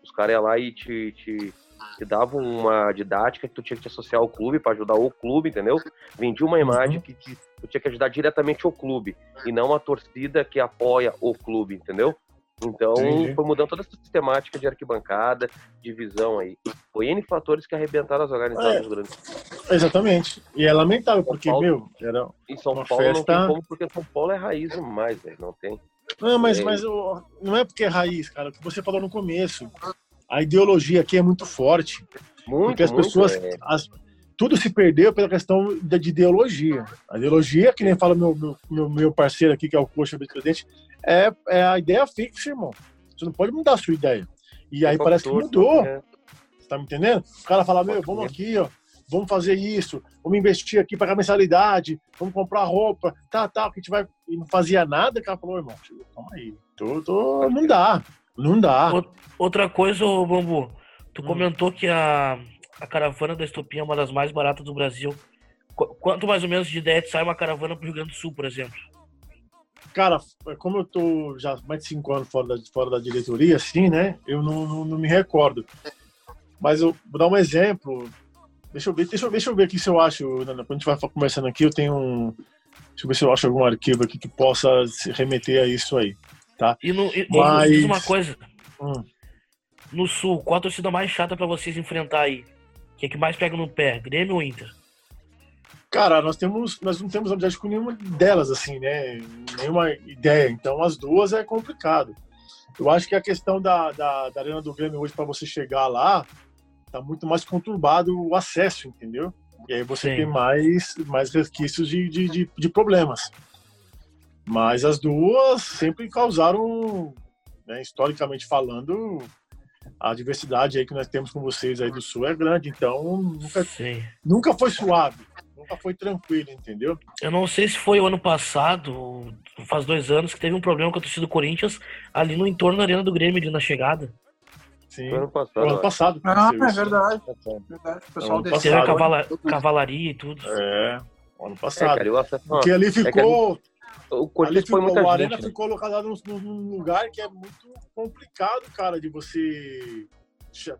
Os caras iam lá e te, te, te davam uma didática que tu tinha que te associar ao clube para ajudar o clube, entendeu? Vendia uma imagem que te- tu tinha que ajudar diretamente o clube e não a torcida que apoia o clube, entendeu? Então, Entendi. foi mudando toda essa sistemática de arquibancada, de visão aí. Foi N fatores que arrebentaram as organizadas É. do Grande. Exatamente. E é lamentável, porque, Paulo- meu, era. Em São Paulo não festa- tem como, porque São Paulo é raiz demais, velho. Não tem. Não, mas, É. mas não é porque é raiz, cara. O que você falou no começo. A ideologia aqui é muito forte. Muito, Porque as muito, pessoas. é. as- tudo se perdeu pela questão de, de ideologia. A ideologia, que nem fala meu, meu, meu, meu parceiro aqui, que é o coxa vice-presidente, é, é a ideia fixa, irmão. Você não pode mudar a sua ideia. E aí parece que mudou. Né? Você tá me entendendo? O cara fala, meu, vamos aqui, ó, vamos fazer isso, vamos investir aqui, pagar mensalidade, vamos comprar roupa, tá, tá, que a gente vai. E não fazia nada, o cara falou, irmão, calma aí, tô, tô, não dá, não dá. Outra coisa, Bambu, tu hum. comentou que a, a caravana da Estopinha é uma das mais baratas do Brasil. Quanto mais ou menos de ideia sai uma caravana pro Rio Grande do Sul, por exemplo? Cara, como eu tô já mais de cinco anos fora da, fora da diretoria, assim, né? Eu não, não, não me recordo. Mas eu vou dar um exemplo. Deixa eu ver, deixa eu, deixa eu ver aqui se eu acho. Quando a gente vai conversando aqui, eu tenho um. Deixa eu ver se eu acho algum arquivo aqui que possa se remeter a isso aí. Tá? E, no, e Mas... diz uma coisa. Hum. No sul, qual a torcida mais chata para vocês enfrentar aí? que é que mais pega no pé, Grêmio ou Inter? Cara, nós temos, nós não temos amizade com nenhuma delas, assim, né? Nenhuma ideia. Então, as duas é complicado. Eu acho que a questão da, da, da Arena do Grêmio hoje, para você chegar lá, tá muito mais conturbado o acesso, entendeu? E aí você Sim. tem mais, mais resquícios de, de, de, de, problemas. Mas as duas sempre causaram, né, historicamente falando, a diversidade aí que nós temos com vocês aí do Sul é grande, então nunca, nunca foi suave, nunca foi tranquilo, entendeu? Eu não sei se foi o ano passado, faz dois anos, que teve um problema com a torcida do Corinthians ali no entorno da Arena do Grêmio, ali na chegada. Sim. Foi ano passado. Foi ano passado ah, é verdade. verdade. O pessoal Teve a cavala, cavalaria e tudo. É, ano passado. É, cara, Porque ali ficou. É o Corinthians foi muita o Arena gente, né? ficou colocado num, num, lugar que é muito complicado, cara, de você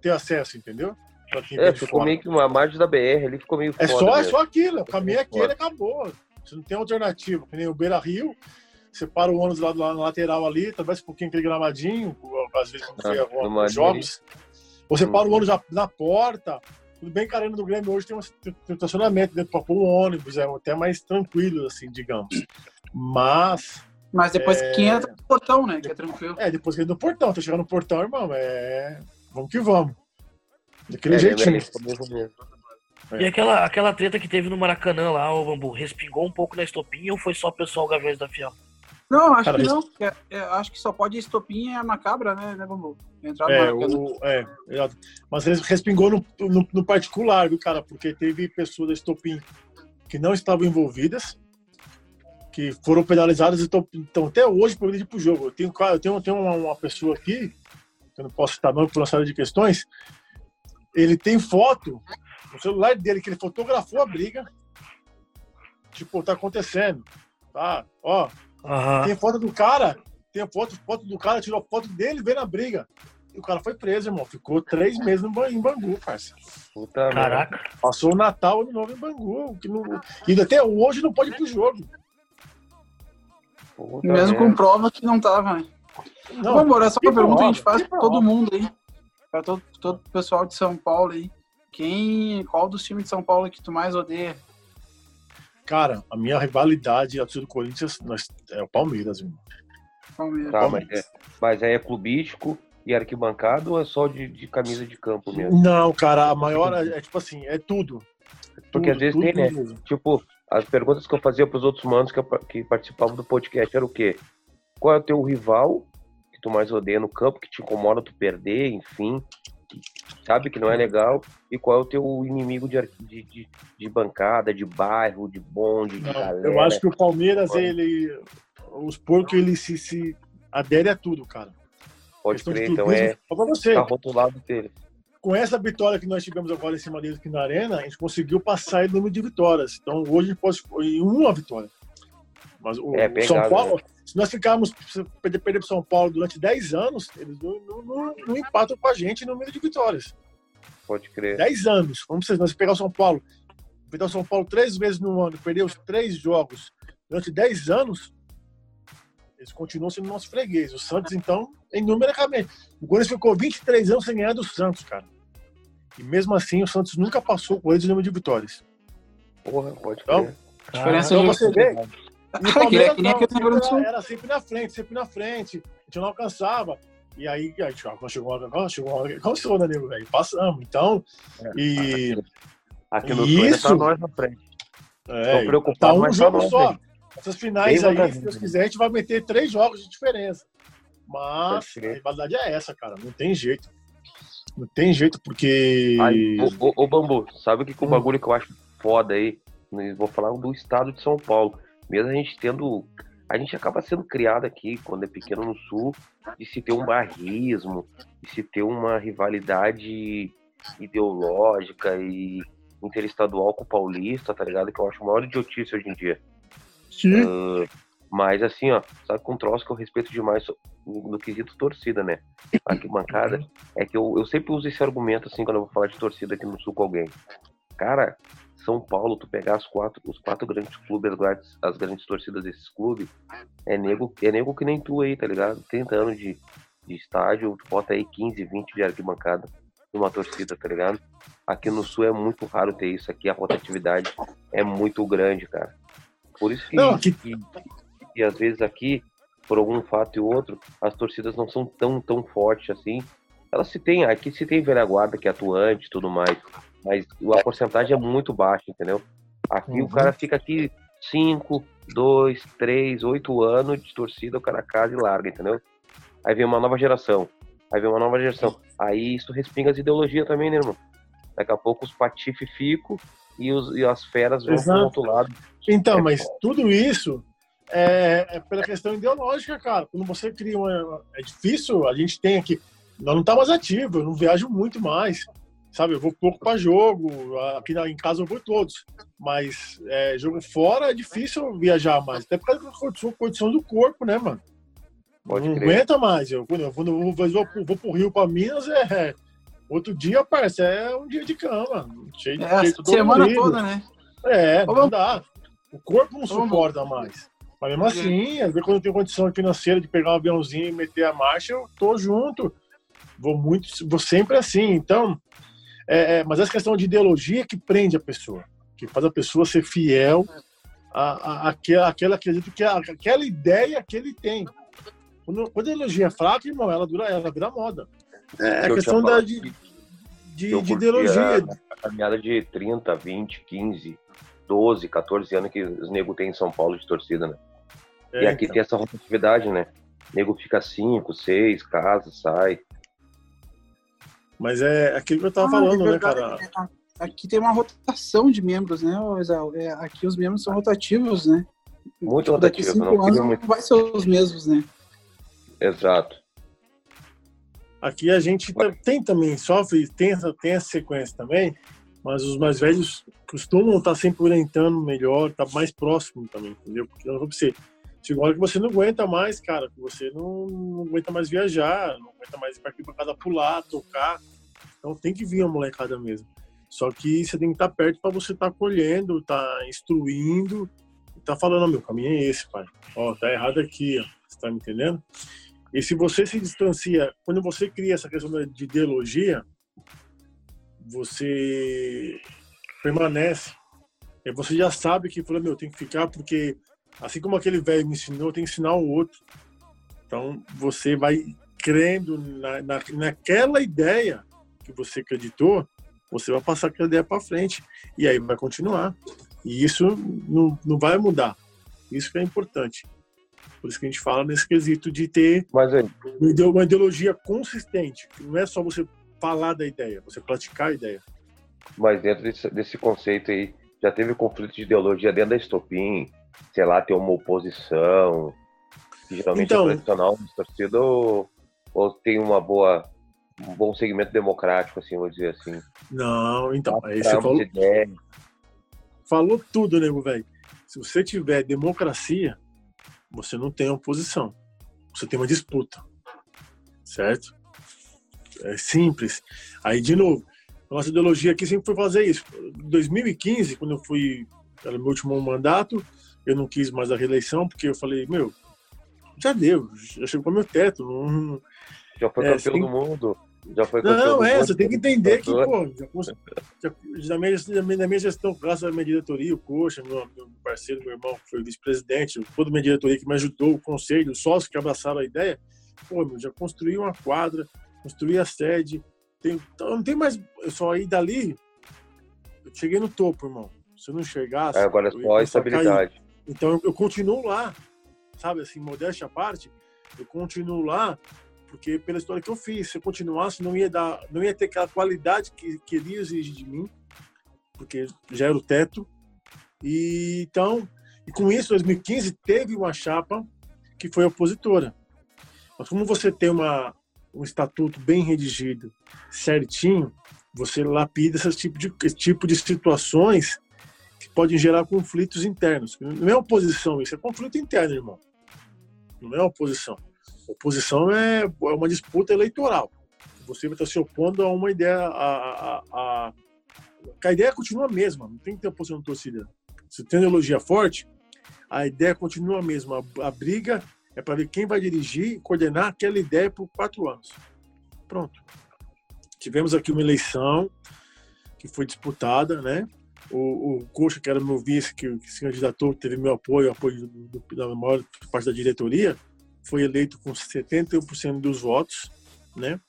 ter acesso, entendeu? É, ficou meio que uma margem da BR, ali ficou meio É só, é só aquilo, o caminho é aquele acabou. Você não tem alternativa, que nem o Beira Rio, você para o ônibus lá, lá na lateral ali, talvez um pouquinho aquele gramadinho, às vezes não foi ah, alguns jogos. Você hum. para o ônibus na porta, tudo bem que a Arena do Grêmio hoje tem um, tem um estacionamento dentro para pôr um ônibus, é até mais tranquilo, assim, digamos. Mas. Mas depois é... que entra no portão, né? Que é tranquilo. É, depois que entra no portão. Tá chegando no portão, irmão, é. Vamos que vamos. Daquele é, jeitinho. É. E aquela, aquela treta que teve no Maracanã lá, o Bambu, respingou um pouco na estopinha ou foi só o pessoal Gaviões da Fiel? Não, acho Cara, que não. É, é, acho que só pode estopinha e a macabra, né, né Bambu? Entrar é, o, é, mas ele respingou no, no, no, particular, viu, cara? Porque teve pessoas da estopim que não estavam envolvidas que foram penalizadas e estão até hoje por ir para o jogo. Eu tenho, eu tenho, eu tenho uma, uma, pessoa aqui, que eu não posso citar nome por uma série de questões, ele tem foto no celular dele que ele fotografou a briga. Tipo, tá acontecendo. Tá? Ó, uhum. tem foto do cara, tem foto, foto do cara, tirou foto dele vendo a briga. E o cara foi preso, irmão. Ficou três meses em Bangu, parceiro. Puta Caraca. Passou o Natal de novo em Bangu. Que não... E até hoje não pode ir pro jogo. Puta Mesmo com prova que não tava, né? Não, Vamos embora, essa é uma pergunta que a gente faz pra todo mundo aí. Pra todo, todo o pessoal de São Paulo aí. Quem, qual dos times de São Paulo que tu mais odeia? Cara, a minha rivalidade do Corinthians é o Palmeiras, irmão. Palmeiras. Tá, mas, é, mas aí é clubístico e arquibancado ou é só de, de camisa de campo mesmo? Não, cara, a maior é, é tipo assim, é tudo. É tudo Porque às vezes tudo, tem, né? Tipo, as perguntas que eu fazia para os outros manos que, que participavam do podcast era o quê? Qual é o teu rival que tu mais odeia no campo, que te incomoda tu perder, enfim, sabe que não é legal, e qual é o teu inimigo de, de, de, de bancada, de bairro, de bonde, de não, galera. Eu acho que o Palmeiras, ele. Os porcos, ele se, se adere a tudo, cara. Pode crer, então é. Pra você. Tá rotulado dele com essa vitória que nós tivemos agora em cima deles aqui na Arena, a gente conseguiu passar o número de vitórias. Então hoje a gente pode em uma vitória. Mas o, é, São Paulo, né? Se nós ficarmos perder, perder para São Paulo durante 10 anos, eles não, não, não, não, empatam com a gente no número de vitórias. Pode crer. 10 anos. Vamos nós pegar o São Paulo, pegar o São Paulo três vezes no ano, perder os três jogos durante 10 anos, eles continuam sendo nosso freguês. O Santos, então, em numericamente. O Corinthians ficou 23 anos sem ganhar do Santos, cara. E mesmo assim, o Santos nunca passou com eles o número de vitórias. Porra, pode então, a diferença então você vê. E o Palmeiras não, era, era sempre na frente, sempre na frente. A gente não alcançava. E aí, aí quando chegou uma hora, chegou uma hora, cansou, né, nego, velho? Passamos. Então, é, e Aqui no Sul ainda tá Isso. nós na frente. É, Tô preocupado, tá um mas tá jogo só. velho. Essas finais Bem aí, se. Deus quiser, a gente vai meter três jogos de diferença. Mas a rivalidade é essa, cara. Não tem jeito. Não tem jeito, porque. Aí, ô, Bambu, sabe o que, que o Hum. bagulho que eu acho foda aí? Vou falar do estado de São Paulo. Mesmo a gente tendo. A gente acaba sendo criado aqui, quando é pequeno no sul, de se ter um barrismo, de se ter uma rivalidade ideológica e interestadual com o paulista, tá ligado? Que eu acho a maior idiotice hoje em dia. que- Ah, mas assim, ó, sabe com um troço que eu respeito demais no, quesito torcida, né? Arquibancada, é que eu, eu sempre uso esse argumento assim quando eu vou falar de torcida aqui no sul com alguém. Cara, São Paulo, tu pegar as quatro, os quatro grandes clubes, as grandes, as grandes torcidas desses clubes, é nego, é nego que nem tu aí, tá ligado? 30 anos de, de estádio, tu bota aí 15, 20 de arquibancada numa torcida, tá ligado? Aqui no sul é muito raro ter isso, aqui a rotatividade é muito grande, cara. Por isso que, Não, que às vezes aqui, por algum fato e outro, as torcidas não são tão, tão fortes assim. Elas se tem, aqui se tem velha guarda que é atuante e tudo mais, mas a porcentagem é muito baixa, entendeu? Aqui Uhum. o cara fica aqui 5, 2, 3, 8 anos de torcida, o cara casa e larga, entendeu? Aí vem uma nova geração. Aí vem uma nova geração. Aí isso respinga as ideologias também, né, irmão? Daqui a pouco os patife ficam e, os, e as feras vão pro outro lado. Então, É mas foda. tudo isso é, é pela questão ideológica, cara. Quando você cria uma. É difícil, a gente tem aqui. Nós não tá mais ativo, eu não viajo muito mais. Sabe, eu vou pouco para jogo, aqui na- em casa eu vou todos. Mas é, jogo fora é difícil viajar mais. Até por causa da condição, condição do corpo, né, mano? Pode não crer. aguenta mais. Eu, quando eu, quando eu vou, vou, pro- vou pro Rio, para Minas, é. Outro dia, parece, é um dia de cama. Cheio de É, semana dolorido. toda, né? É, Ô, não dá. O corpo não vamos- suporta mais. Mas mesmo assim, às vezes quando eu tenho condição financeira de pegar um aviãozinho e meter a marcha, eu tô junto. Vou muito, vou sempre assim. Então, é, é, mas essa questão de ideologia que prende a pessoa, que faz a pessoa ser fiel à, à, àquela, àquela, acredito que é aquela ideia que ele tem. Quando, quando a ideologia é fraca, irmão, ela dura, ela vira moda. É a Eu questão da, de, de, de curtia ideologia. A caminhada de 30, 20, 15, 12, 14 anos que os nego tem em São Paulo de torcida, né? É, e aqui então. tem essa rotatividade, né? O nego fica 5, 6, casa, sai. Mas é aquilo que eu tava Ah, falando, é né, cara? Aqui tem uma rotação de membros, né, Exal? É, aqui os membros são rotativos, né? Muito Tipo, daqui rotativo, cinco não anos fica não muito. vai ser os mesmos, né? Exato. Aqui a gente tem também, sofre, tem essa, tem essa sequência também, mas os mais velhos costumam estar sempre orientando melhor, tá mais próximo também, entendeu? Porque eu não vou você. Chega uma hora que você não aguenta mais, cara, que você não, não aguenta mais viajar, não aguenta mais ir pra aqui pra casa pular, tocar. Então tem que vir a molecada mesmo. Só que você tem que estar perto para você estar colhendo, tá instruindo, tá falando, "Ó, meu caminho é esse, pai. Ó, tá errado aqui, ó. Você tá me entendendo? E se você se distancia, quando você cria essa questão de ideologia, você permanece. E você já sabe que, falou, meu, tem que ficar porque, assim como aquele velho me ensinou, tem que ensinar o outro. Então, você vai crendo na, na, naquela ideia que você acreditou, você vai passar aquela ideia para frente. E aí vai continuar. E isso não, não vai mudar. Isso que é importante. Por isso que a gente fala nesse quesito de ter Mas uma ideologia consistente. que Não é só você falar da ideia, você praticar a ideia. mas dentro desse, desse conceito aí, já teve conflito de ideologia dentro da Estopim, sei lá, ter uma oposição, que geralmente Então- é tradicional de torcida, ou, ou tem uma boa, um bom segmento democrático, assim, vou dizer assim. Não, então, aí você falou, ideias. falou tudo, nego velho. Se você tiver democracia, você não tem oposição. Você tem uma disputa. Certo? É simples. Aí, de novo, nossa ideologia aqui sempre foi fazer isso. Em 2015, quando eu fui, era meu último mandato, eu não quis mais a reeleição, porque eu falei, meu, já deu, já chegou para meu teto. Não, Já foi É, campeão do mundo. Já foi campeão Não, do é, mundo, você tem que entender que, pô, já, já, já, minha, na minha gestão, graças à minha diretoria, o Coxa, meu, meu parceiro, meu irmão, que foi vice-presidente, toda a minha diretoria que me ajudou, o conselho, os sócios que abraçaram a ideia, pô, meu, já construí uma quadra, construí a sede, tem, então, não tem mais, eu só ir dali, cheguei no topo, irmão. Se eu não enxergasse. É, agora é só a estabilidade. Então eu, eu, continuo lá, sabe, assim, modéstia à parte, eu continuo lá, porque pela história que eu fiz, se eu continuasse, não ia dar, não ia ter aquela qualidade que queria exigir de mim, porque já era o teto. E então, e com isso, 2015 teve uma chapa que foi opositora. Mas como você tem uma, um estatuto bem redigido, certinho, você lapida esse tipo de, esse tipo de situações podem gerar conflitos internos. Não é oposição, isso é conflito interno, irmão. Não é oposição. Oposição é, é uma disputa eleitoral. Você vai estar se opondo a uma ideia. A, a, a, a ideia continua a mesma, não tem que ter oposição de torcida. Se tem ideologia forte, a ideia continua a mesma. A, a briga é para ver quem vai dirigir e coordenar aquela ideia por quatro anos. Pronto. Tivemos aqui uma eleição que foi disputada, né? O, o Coxa, que era meu vice, que, que se candidatou, teve meu apoio, apoio do, do, da maior parte da diretoria, foi eleito com 71% dos votos, né?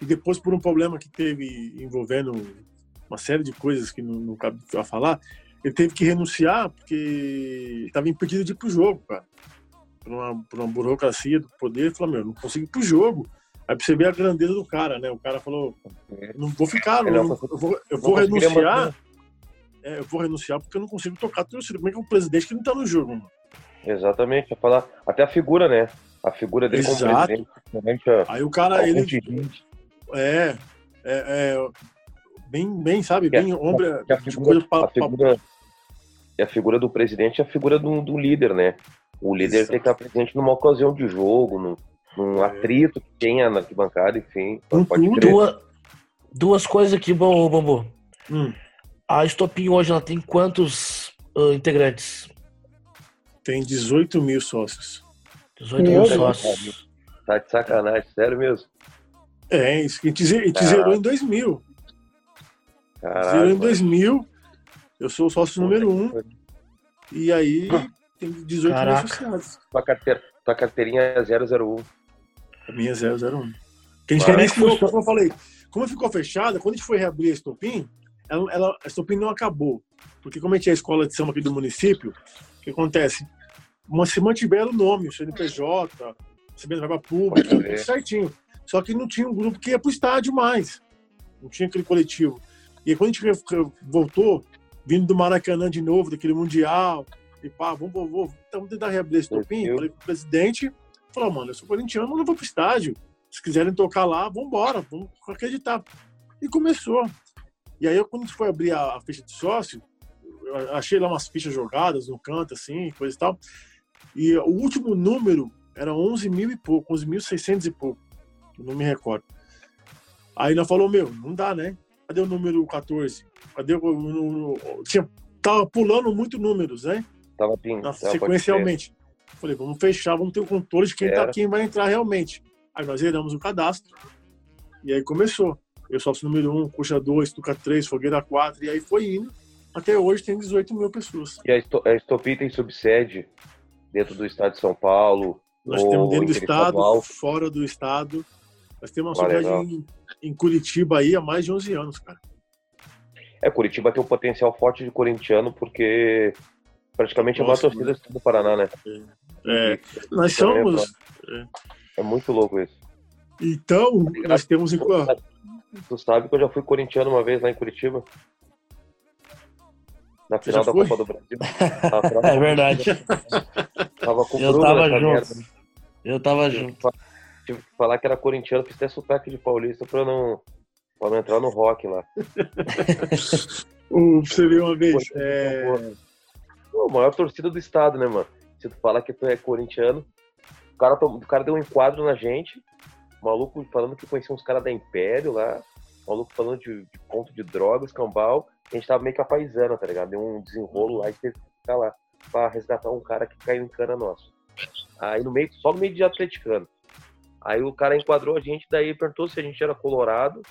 E depois, por um problema que teve envolvendo uma série de coisas que não, não cabe falar, ele teve que renunciar porque estava impedido de ir para o jogo, cara por uma, por uma burocracia do poder, falou, meu, não consigo ir pro jogo. Aí pra você ver a grandeza do cara, né? O cara falou, não vou ficar, não, não, eu vou, eu vou renunciar. É, eu vou renunciar porque eu não consigo tocar torcida. Como é que é um presidente que não tá no jogo, mano? Exatamente, falar até a figura, né? A figura dele Exato. como presidente. Aí o cara, ele. É, é, é, bem, bem, sabe, bem homem a figura, pra, a figura, pra... a figura do presidente é a figura do, do líder, né? O líder Exato. tem que estar presente numa ocasião de jogo, num, num é. atrito que tenha na arquibancada, enfim. Pode duas, duas coisas aqui, bom, Bambu. Hum. A Estopim hoje ela tem quantos uh, integrantes? Tem 18 mil sócios. 18 mil sócios. Tá de sacanagem, sério mesmo? É, isso. A gente, a gente zerou em 2000. Caraca, zerou em 2000. Eu sou o sócio número 1. Um, e aí tem 18 Caraca. mil associados. Tua, carteira, tua carteirinha é 001. A minha é 001. Que a gente nem como eu falei, como ficou fechada, quando a gente foi reabrir a Estopim, ela, ela, a Estopim não acabou. Porque como a gente é a escola de samba aqui do município, o que acontece? Uma, se mantiveram o nome, o CNPJ, recebendo verba pública, tudo certinho. Só que não tinha um grupo que ia pro estádio mais. Não tinha aquele coletivo. E aí, quando a gente voltou, vindo do Maracanã de novo, daquele Mundial, e pá, vamos, vamos, vamos, vamos tentar reabrir esse topim. Falei pro presidente, falou, mano, eu sou corintiano, não vou pro estádio. Se quiserem tocar lá, vamos embora, vamos acreditar. E começou. E aí, quando a gente foi abrir a, a ficha de sócio, eu achei lá umas fichas jogadas no canto, assim, coisa e tal. E o último número era 11 mil e pouco, 11.600 e pouco. não me recordo. Aí nós falou, meu, não dá, né? Cadê o número 14? Cadê o. o, o tinha, tava pulando muito números, né? Tava pin, sequencialmente. Falei, vamos fechar, vamos ter o controle de quem, tá, quem vai entrar realmente. Aí nós zeramos o cadastro. E aí começou. Eu sócio número 1, um, Coxa 2, Tuca 3, Fogueira 4, e aí foi indo. Até hoje tem 18 mil pessoas. E a Estopi tem subsede dentro do estado de São Paulo? Nós temos dentro do estado, fora do estado. Nós temos uma ah, subsede em, em Curitiba aí há mais de 11 anos, cara. É, Curitiba tem um potencial forte de corintiano, porque praticamente Nossa, a maior torcida do Paraná, né? É, é nós somos. É. é. muito louco isso. Então, nós temos. Em... Tu sabe que eu já fui corintiano uma vez lá em Curitiba? Na final da Copa do Brasil. é verdade. Tava com eu tava junto. Merda. Eu tava junto. Tive que falar que era corintiano, fiz até sotaque de paulista pra não, pra não entrar no rock lá. você viu uma vez. É... Pô, maior torcida do estado, né, mano? Se tu falar que tu é corintiano, o cara, o cara deu um enquadro na gente, maluco falando que conhecia uns caras da Império lá, maluco falando de, de ponto de drogas, cambal, a gente tava meio que apaisando, tá ligado? Deu um desenrolo lá e teve que ficar lá pra resgatar um cara que caiu em cana nosso. Aí no meio, só no meio de atleticano. Aí o cara enquadrou a gente, daí perguntou se a gente era colorado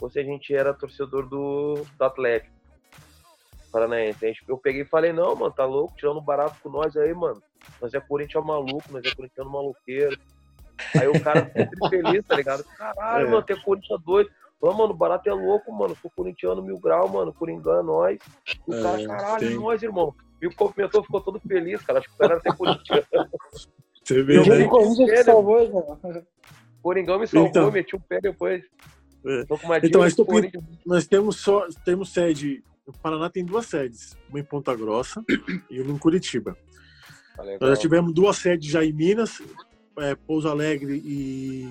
ou se a gente era torcedor do, do Atlético. Paranaense. Eu peguei e falei, não, mano, tá louco, tirando barato com nós aí, mano. Nós é Corinthians maluco, nós é Corinthians maluqueiro. Aí o cara ficou feliz, tá ligado? Caralho, é. mano, tem Corinthians doido. Falou, mano, o barato é louco, mano. Sou corintiano mil grau, mano. Coringão é nós. O É, cara, caralho, é tem. nós, irmão. E o comentou, ficou todo feliz, cara. Acho que o cara era até corintiano. Você vê, O né? Corinthians que Sério? salvou, já. Coringão me salvou, Então. meti um pé depois. É. Então, mas tô Corinthians. Nós temos só temos sede. O Paraná tem duas sedes, uma em Ponta Grossa e uma em Curitiba. Tá. Nós já tivemos duas sedes já em Minas, é, Pouso Alegre e,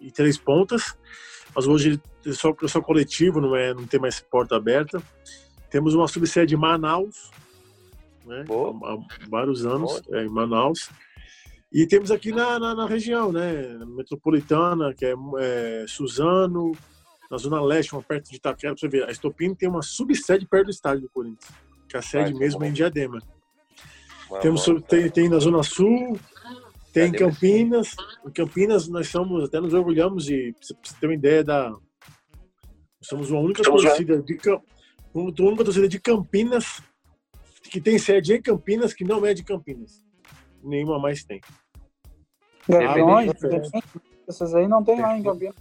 e Três Pontas. Mas hoje é só, é só coletivo, não, é, não tem mais porta aberta. Temos uma subsede em Manaus, né, há, há vários anos, é, em Manaus. E temos aqui na, na, na região, né, metropolitana, que é, é Suzano, na Zona Leste, uma perto de Itaquera. Pra você ver, a Estopim tem uma subsede perto do estádio do Corinthians, que a sede tá mesmo é em Diadema. Mas, Temos, tem, tem na Zona Sul, tem Cadê? Campinas. Em Campinas nós somos, até nos orgulhamos de, pra você ter uma ideia da. Nós somos uma única torcida de única torcida de Campinas que tem sede em Campinas que não é de Campinas. Nenhuma mais tem. Garões, Independente- essas aí não tem lá em Campinas.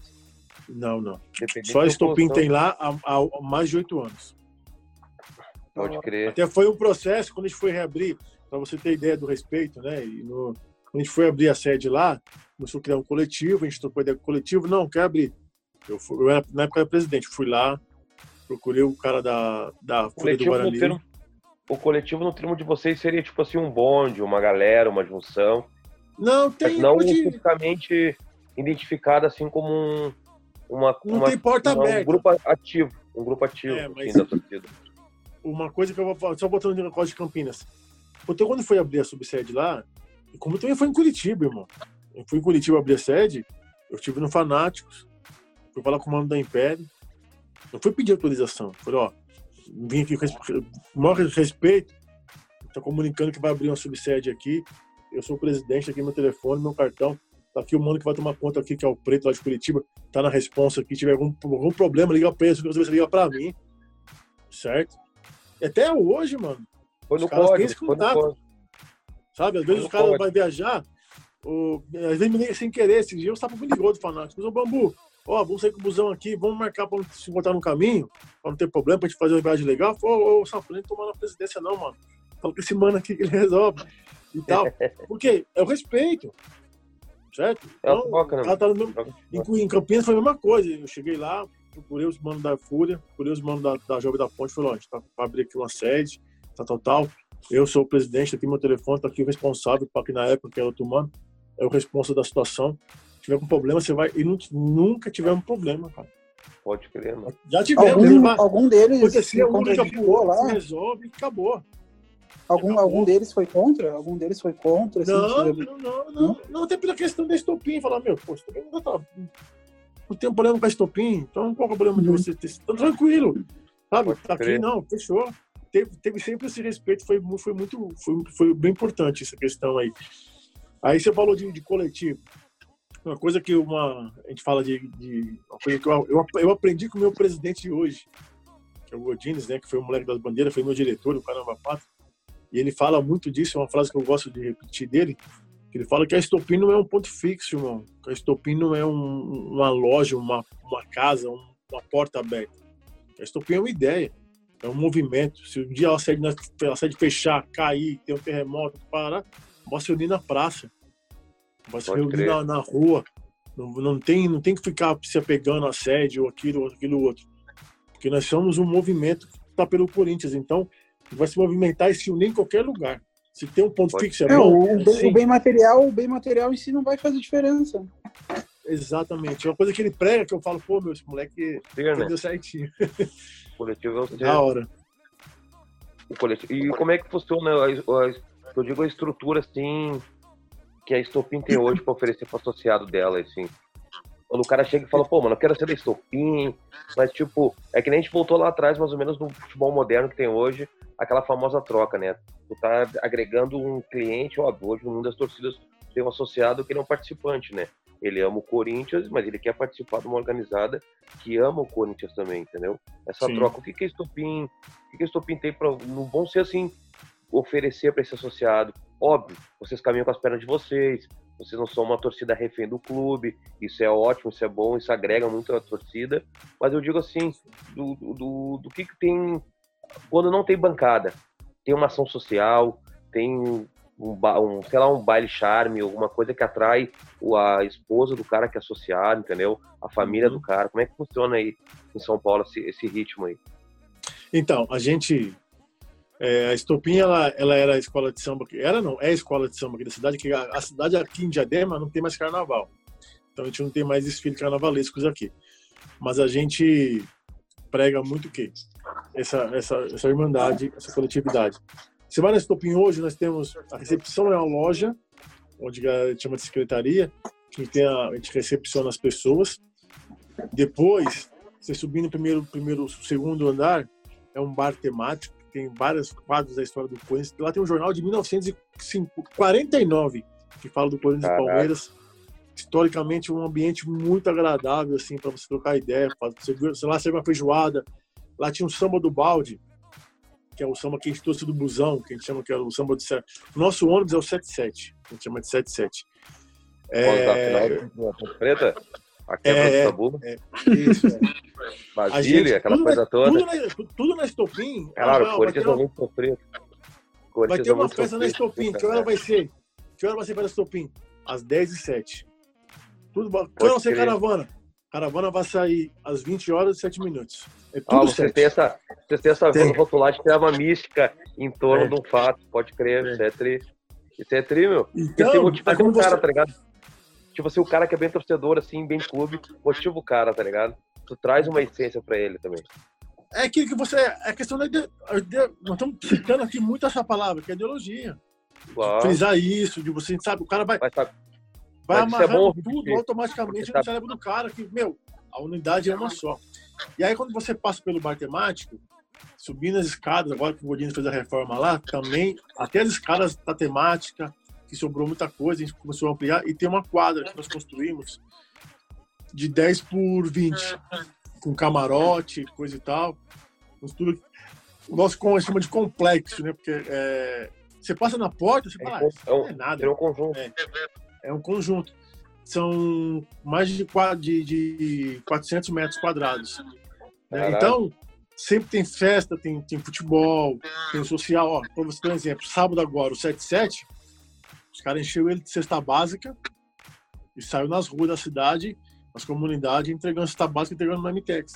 Não, não. Independente Só Estopim tem lá há, há mais de oito anos. Pode crer. Até foi um processo, quando a gente foi reabrir, para você ter ideia do respeito, né? E no, quando a gente foi abrir a sede lá, começou a criar um coletivo, a gente trocou ideia com o coletivo, não, quer abrir. Eu, fui, eu era, na época era presidente, fui lá, procurei o cara da, da Folha do Guarani. termo, o coletivo no termo de vocês seria tipo assim um bonde, uma galera, uma junção, Não, tem, não pode- especificamente identificada assim como um, uma, não uma- tem porta uma- um aberta. grupo ativo, um grupo ativo É, assim, mas- da torcida. Uma coisa que eu vou falar, só botando no negócio de Campinas. Então, quando foi abrir a subsede lá, como também foi em Curitiba, irmão. Eu fui em Curitiba abrir a sede, eu estive no Fanáticos, fui falar com o mano da Império, eu fui pedir autorização. Falei, ó, vim aqui com o maior respeito, tá comunicando que vai abrir uma subsede aqui, eu sou o presidente, aqui meu telefone, meu cartão, tá aqui o mano que vai tomar conta aqui, que é o Preto lá de Curitiba, tá na responsa aqui, tiver algum, algum problema, liga pra ele, você liga pra mim, certo? E até hoje, mano, Foi no código, foi no código. Sabe? Às vezes Não o cara pode. vai viajar, o, às vezes sem querer. Esse dia eu estava me ligou do fanático. Mas, ô Bambu, ó, vamos sair com o busão aqui, vamos marcar pra se encontrar no caminho, pra não ter problema, pra gente fazer uma viagem legal. Ô, ô Sapo, nem tomar na presidência, não, mano. Fala com esse mano aqui que ele resolve. E tal. Por quê? É o respeito. Certo? É a Então, troca, né? o cara tá no mesmo- em, em Campinas foi a mesma coisa. Eu cheguei lá, procurei os manos da Fúria, procurei os manos da, da Jovem da Ponte, falei, ó, a gente tá pra abrir aqui uma sede, tal, tal, tal. Eu sou o presidente, aqui meu telefone, tá aqui o responsável, que na época que era outro mano, é o responsável da situação. Se tiver com problema, você vai. E nu- nunca tivemos problema, cara. Pode crer, mano. Já tivemos, Algum, mas algum deles se acontecia, um se lá? resolve e acabou. Algum, acabou. algum deles foi contra? Algum deles foi contra? assim, Não, se- não, não, não, não, até pela questão da estopim, falar, meu, pô, estopim não tá. Não tem problema com a estopim, então qual é o problema de Uhum. você ter. Tá tranquilo. Sabe? Pode Tá aqui, crer. não, fechou. Teve, teve sempre esse respeito, foi, foi muito. Foi, foi bem importante essa questão aí. Aí você falou de, de coletivo. Uma coisa que uma, a gente fala de. de uma coisa que eu, eu, eu aprendi com o meu presidente de hoje, que é o Godines, né? Que foi o moleque das bandeiras, foi meu diretor, o Caramba Pato. E ele fala muito disso, é uma frase que eu gosto de repetir dele. que Ele fala que a estopim não é um ponto fixo, irmão. Que a estopim não é um- uma loja, uma, uma casa, um- uma porta aberta. A estopim é uma ideia, é um movimento. Se um dia a sede, a sede fechar, cair, ter um terremoto, parar, vai se reunir na praça. Vai se Pode reunir na, na rua. Não, não, tem, não tem que ficar se apegando à sede ou aquilo ou aquilo outro. Porque nós somos um movimento que está pelo Corinthians. Então, vai se movimentar e se unir em qualquer lugar. Se tem um ponto Pode- fixo, é É, bom. o, bem, sim. o bem material, o bem material em si não vai fazer diferença. Exatamente. É uma coisa que ele prega que eu falo, pô, meu, esse moleque Ser, né? entendeu certinho. O coletivo é o. Da hora. o coletivo. E como é que funciona a, a- eu digo a estrutura assim que a Estopim tem hoje para oferecer para associado dela, assim. Quando o cara chega e fala, pô, mano, eu quero ser da Estopim, mas tipo, é que nem a gente voltou lá atrás, mais ou menos no futebol moderno que tem hoje, aquela famosa troca, né? Tu tá agregando um cliente, óbvio, hoje no mundo das torcidas tem um associado que ele é um participante, né? Ele ama o Corinthians, mas ele quer participar de uma organizada que ama o Corinthians também, entendeu? Essa Sim. troca, o que que a Estopim, o que que a Estopim tem para, não vão ser assim, oferecer para esse associado. Óbvio, vocês caminham com as pernas de vocês, vocês não são uma torcida refém do clube, isso é ótimo, isso é bom, isso agrega muito a torcida, mas eu digo assim, do, do, do que, que tem quando não tem bancada, tem uma ação social, tem um, um, sei lá, um baile charme, alguma coisa que atrai a esposa do cara que é associado, entendeu? A família uhum. do cara. Como é que funciona aí em São Paulo esse, esse ritmo aí? Então, a gente é, a Estopim, ela, ela era a escola de samba, era não, é a escola de samba aqui da cidade, que a, a, cidade aqui em Diadema não tem mais carnaval. Então a gente não tem mais desfile carnavalescos aqui. Mas a gente prega muito o quê? Essa, essa, essa irmandade, essa coletividade. Você vai na Estopim hoje, nós temos, a recepção é uma loja, onde a gente chama de secretaria, gente, tem a, a gente recepciona as pessoas. Depois, você subir no primeiro, primeiro, segundo andar, é um bar temático tem vários quadros da história do Corinthians. Lá tem um jornal de 1949 que fala do Corinthians e Palmeiras. Historicamente, um ambiente muito agradável, assim, para você trocar ideia. Você, sei lá, serve uma feijoada. Lá tinha um samba do balde, que é o samba que a gente trouxe do busão, que a gente chama que é o samba do... O nosso ônibus é o 77, a gente chama de 77. É... Preta? A quebra é, do tabu. É, isso, é. Basília, aquela coisa toda. Tudo na, tudo na Estopim. Claro, o Corinthians é muito sofrido. Vai ter uma festa na Estopim. Que hora vai ser? Que hora vai ser para a Estopim? Às 10 h 07 Tudo bom. Que hora vai ser caravana? Caravana vai sair às 20 horas e 7 minutos. É tudo ah, você tem essa, você tem essa tem. rotulagem que é uma mística em torno é. de um fato. Pode crer, é. isso é tri. Isso é tri, meu. Então, tem motivo um cara, tá ligado? Tipo assim, o cara que é bem torcedor, assim, bem clube, motiva o cara, tá ligado? Tu traz uma essência pra ele também. É aquilo que você. É questão da. Ide... Nós estamos citando aqui muito essa palavra, que é ideologia. Claro. Frisar isso, de você, sabe, o cara vai. Vai, vai amarrar é bom, tudo automaticamente no cérebro do cara, que, meu, a unidade é uma só. E aí, quando você passa pelo bar temático, subindo as escadas, agora que o Godinho fez a reforma lá, também, até as escadas da temática, que sobrou muita coisa, a gente começou a ampliar, e tem uma quadra que nós construímos de 10 por 20, com camarote, coisa e tal. Tudo, o nosso chama de complexo, né? Porque é, você passa na porta, você fala, é, ah, não é nada. É um conjunto. É, é um conjunto. São mais de, de, de 400 metros quadrados. Né? Então, sempre tem festa, tem, tem futebol, tem social. Ó, você ter um exemplo, sábado agora, o 77, os caras encheram ele de cesta básica e saiu nas ruas da cidade, nas comunidades, entregando cesta básica e entregando no MTEX.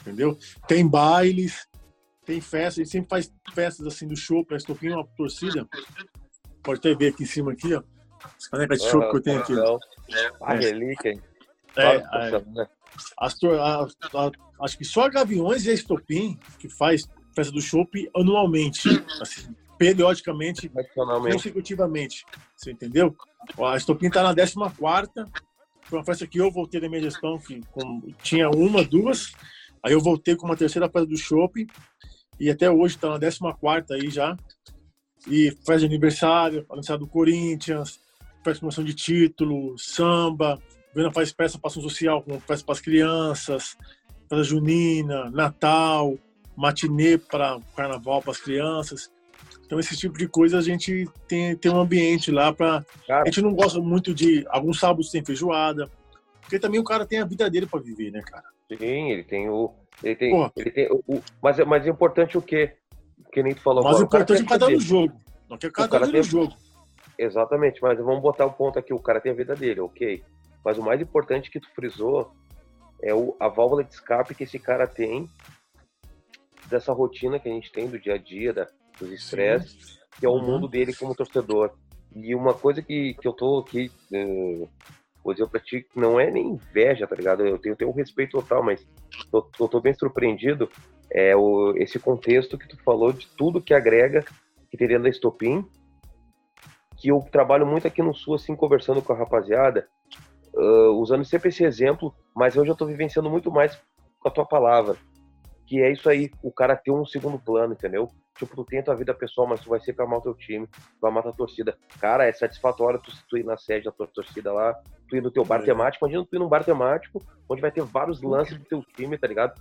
Entendeu? Tem bailes, tem festas, a gente sempre faz festas assim do show, para estopim uma torcida. Pode até ver aqui em cima aqui, ó. As canecas de show que eu tenho aqui. A relíquia, hein? É, é, né? as, a, a, acho que só a Gaviões e a Estopim que faz festa do shopping anualmente. Assim, periodicamente, consecutivamente. Você entendeu? A Estopim está na 14 Foi uma festa que eu voltei da minha gestão, que com, tinha uma, duas. Aí eu voltei com uma terceira festa do shopping. E até hoje está na 14 aí já. E faz aniversário, aniversário do Corinthians, faz promoção de título, samba. Faz peça para ação social, como festa para as crianças, festa junina, Natal, matinê para carnaval para as crianças. Então, esse tipo de coisa a gente tem, tem um ambiente lá para. A gente não gosta muito de. Alguns sábados tem feijoada, porque também o cara tem a vida dele para viver, né, cara? Sim, ele tem o. Ele tem, ele tem o, o, mas, mas é importante o quê? Que nem tu falou. Mas o importante é o cara tá no jogo. Não quer o cara, o cara tá no jogo. Exatamente, mas vamos botar o ponto aqui: o cara tem a vida dele, ok. Mas o mais importante que tu frisou é o, a válvula de escape que esse cara tem dessa rotina que a gente tem do dia a dia, da, dos estresses, que é o uhum. mundo dele como torcedor. E uma coisa que, que eu tô aqui, uh, vou dizer pra ti, não é nem inveja, tá ligado? Eu tenho, tenho um respeito total, mas tô, tô, tô bem surpreendido. É o, esse contexto que tu falou de tudo que agrega, que teria da Estopim, que eu trabalho muito aqui no Sul, assim, conversando com a rapaziada, uh, usando sempre esse exemplo, mas hoje eu tô vivenciando muito mais com a tua palavra, que é isso aí, o cara ter um segundo plano, entendeu? Tipo, tu tem a tua vida pessoal, mas tu vai ser pra amar o teu time, tu vai amar a tua torcida. Cara, é satisfatório tu, tu ir na sede da tua torcida lá, tu ir no teu bar é. temático. Imagina tu ir num bar temático, onde vai ter vários lances do teu time, tá ligado?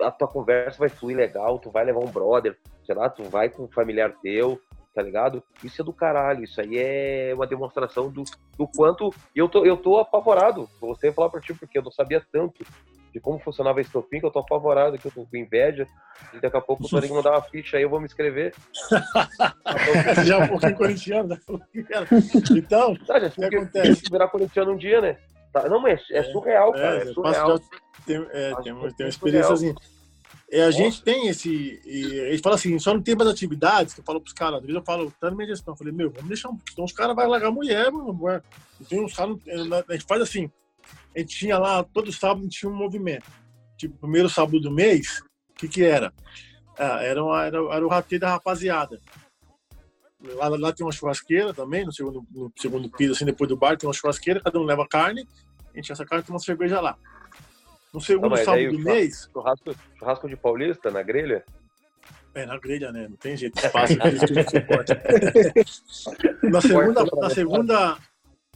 A tua conversa vai fluir legal, tu vai levar um brother, sei lá, tu vai com um familiar teu, tá ligado? Isso é do caralho, isso aí é uma demonstração do, do quanto. Eu tô, eu tô apavorado, você falar pra ti, porque eu não sabia tanto de como funcionava a estopim, que eu tô apavorado, que eu tô com inveja, e daqui a pouco o Torinho mandar uma ficha aí, eu vou me inscrever. Já é um pouquinho corintiano, né? Então, tá, já, o que acontece? virar corintiano um dia, né? Tá, não, mas é, é surreal, é, cara, é surreal. Tem, é, tem, tem uma experiência assim. É, a gente tem esse. E, eles falam assim, só não tem mais atividades, que eu falo pros caras, às vezes eu falo, tá na minha gestão, eu falei, meu, vamos deixar um. Então os caras vão largar a mulher, mano. Então os caras. A gente faz assim, a gente tinha lá, todo sábado tinha um movimento. Tipo, primeiro sábado do mês, o que que era? Ah, era, uma, era, era o rateio da rapaziada. Lá, lá tem uma churrasqueira também, no segundo, no segundo piso, assim, depois do bar, tem uma churrasqueira, cada um leva carne, a gente essa carne e toma cerveja lá. No segundo não, sábado do mês. Churrasco, churrasco de paulista na grelha? É, na grelha, né? Não tem jeito. Fácil, na segunda, na segunda,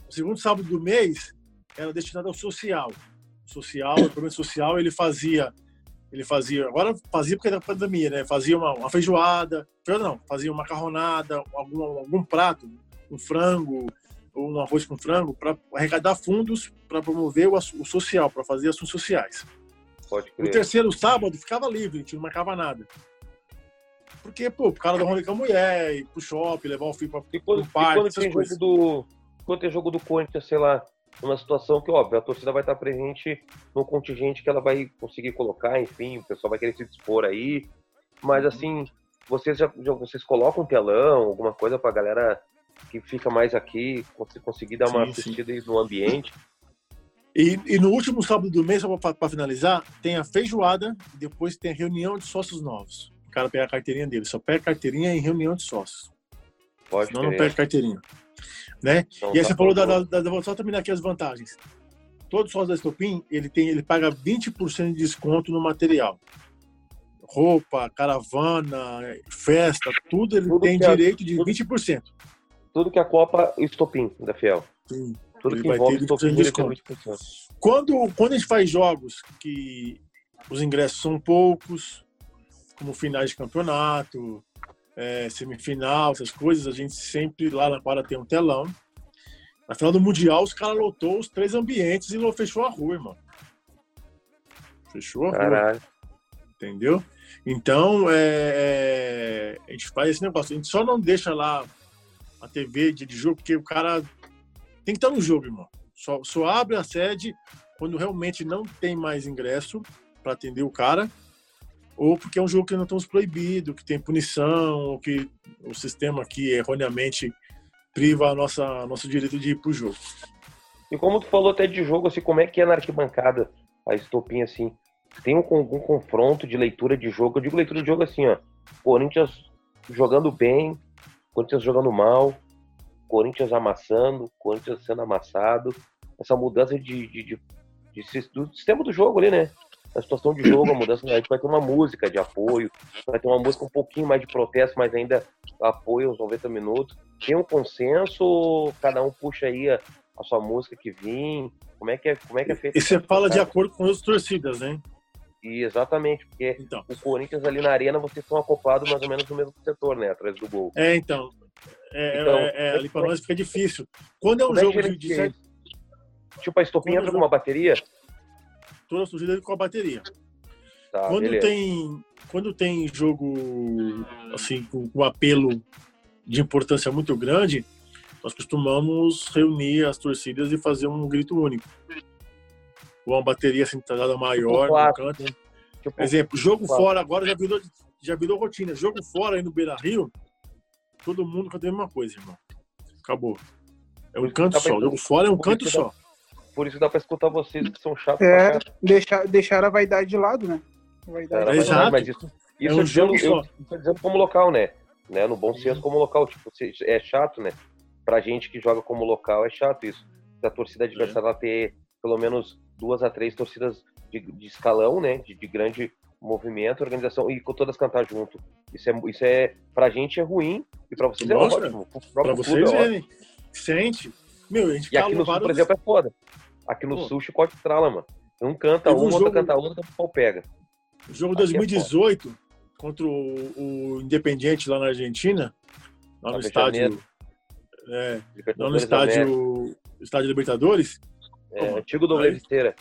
no segundo sábado do mês, era destinado ao social. Social, o programa social, ele fazia, ele fazia, agora fazia porque era pandemia, né? Fazia uma, uma feijoada, não, fazia uma macarronada, algum, algum prato, um frango, ou um arroz com frango, para arrecadar fundos para promover o, o social, para fazer ações sociais. Pode crer. O terceiro sábado ficava livre, a gente não marcava nada. Porque, pô, o cara da rolê com a mulher, ir pro shopping, levar o filho para o parque, quando tem coisas. Jogo do, quando tem jogo do Corinthians, sei lá, numa situação que, óbvio, a torcida vai estar presente no contingente que ela vai conseguir colocar, enfim, o pessoal vai querer se dispor aí. Mas, assim, vocês já, já vocês colocam um telão, alguma coisa pra galera que fica mais aqui, conseguir dar uma sim, assistida sim. no ambiente. E, e, no último sábado do mês, só para finalizar, tem a feijoada e depois tem a reunião de sócios novos. O cara pega a carteirinha dele, só pega a carteirinha em reunião de sócios. Pode Senão querer. não pega carteirinha. Né? Então, e aí tá você falou da, da, da, Só terminar aqui as vantagens. Todo sócio da Estopim, ele, tem, ele paga 20% de desconto no material. Roupa, caravana, festa, tudo ele tudo tem é direito é, de 20%. Tudo que a Copa Estopim da Fiel. Sim. Tudo ele que envolve Estopim, 20%. Quando, quando a gente faz jogos que os ingressos são poucos, como finais de campeonato, é, semifinal, essas coisas, a gente sempre lá na quadra tem um telão. Na final do Mundial, os caras lotou os três ambientes e fechou a rua, irmão. Fechou a Caralho. rua. Entendeu? Então, é, é, a gente faz esse negócio. A gente só não deixa lá a TV jogo, porque o cara tem que estar no jogo, irmão. Só, só abre a sede quando realmente não tem mais ingresso para atender o cara ou porque é um jogo que não estamos proibido, que tem punição, ou que o sistema aqui erroneamente priva a nossa nosso direito de ir pro jogo. E como tu falou até de jogo, assim, como é que é na arquibancada a estopinha assim? Tem um, algum confronto de leitura de jogo? Eu digo leitura de jogo assim, ó. Corinthians jogando bem, Corinthians jogando mal, Corinthians amassando, Corinthians sendo amassado. Essa mudança de, de, de, de do sistema do jogo ali, né? a situação de jogo, a mudança, a gente vai ter uma música de apoio, vai ter uma música um pouquinho mais de protesto, mas ainda apoio aos 90 minutos. Tem um consenso, cada um puxa aí a, a sua música que vim. Como é que é, como é, que é feito? E você fala de acordo com as torcidas, né? E exatamente, porque então. o Corinthians ali na arena vocês estão acoplados mais ou menos no mesmo setor, né? Atrás do gol. É, então. É, então, é, é ali para nós fica difícil. Quando é um é jogo de, de... Tipo, a estopinha entra com uma bateria? toda a torcida com a bateria. Tá, quando tem quando tem jogo assim com, com um de importância muito grande, nós costumamos reunir as torcidas e fazer um grito único. Com uma bateria centralizada maior tipo no canto. Tipo, Por exemplo, jogo quatro. fora agora já virou, já virou rotina. Jogo fora aí no Beira Rio, todo mundo canta a mesma coisa, irmão. Acabou. É um canto só. Jogo fora é um canto só. Por isso dá pra escutar vocês que são chatos. É, deixar, deixar a vaidade de lado, né? Vaidade. É, exato. Mas isso, isso é um dizendo, eu, eu dizendo como local, né? né? No bom senso como local. Tipo, é chato, né? Pra gente que joga como local é chato isso. Da torcida adversária é. ter pelo menos duas a três torcidas de, de escalão, né? De, de, grande movimento, organização e com todas cantar junto. Isso é, isso é pra gente é ruim e pra vocês Nossa, é ótimo. Pra vocês é, sente. Meu, a gente e aqui no Sul, por exemplo, é foda. Aqui no Pô. Sul, chicote trala, mano. Um canta um, um outro canta outro, o pau pega. O jogo Aqui 2018 é contra o, o Independiente lá na Argentina, lá no estádio. É, lá no estádio. Estádio Libertadores. É, antigo do Esteira.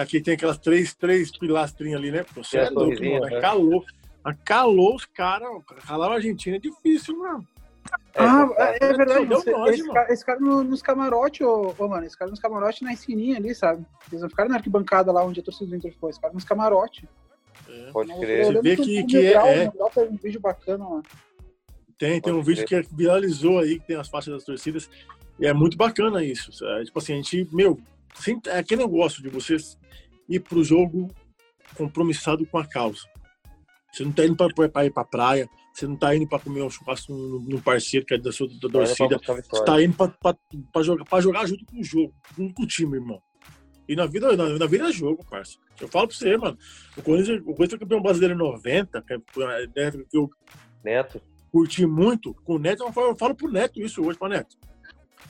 Aqui tem aquelas três, três pilastrinhas ali, né? Você é louco, mano. É calor. A calor os caras. Calar a Argentina é difícil, mano. É, ah, é, é verdade. Esse, esse, cara, esse, cara, nos camarotes, ô, ô, mano, esse cara nos camarotes na esquininha ali, sabe? Eles não ficaram na arquibancada lá onde a torcida do Inter ficou, esse cara nos camarotes. É. Pode crer. Você vê que, que é. é. um vídeo bacana, mano. Tem, tem um vídeo que viralizou aí, que tem as faixas das torcidas. E é muito bacana isso. É, tipo assim, a gente, meu, é aquele negócio de você ir pro jogo compromissado com a causa. Você não tá indo para ir pra praia, você não tá indo para comer um churrasco no parceiro que é da sua da torcida. Você tá indo para jogar, pra jogar junto com o jogo, junto com o time, irmão. E na vida, na, na vida é jogo, parça. Eu falo pra você, mano. O Corinthians, o Corinthians foi campeão brasileiro em 90, que, é, é, que eu Neto. curti muito. Com o Neto, eu falo, eu falo pro Neto isso hoje, pra Neto.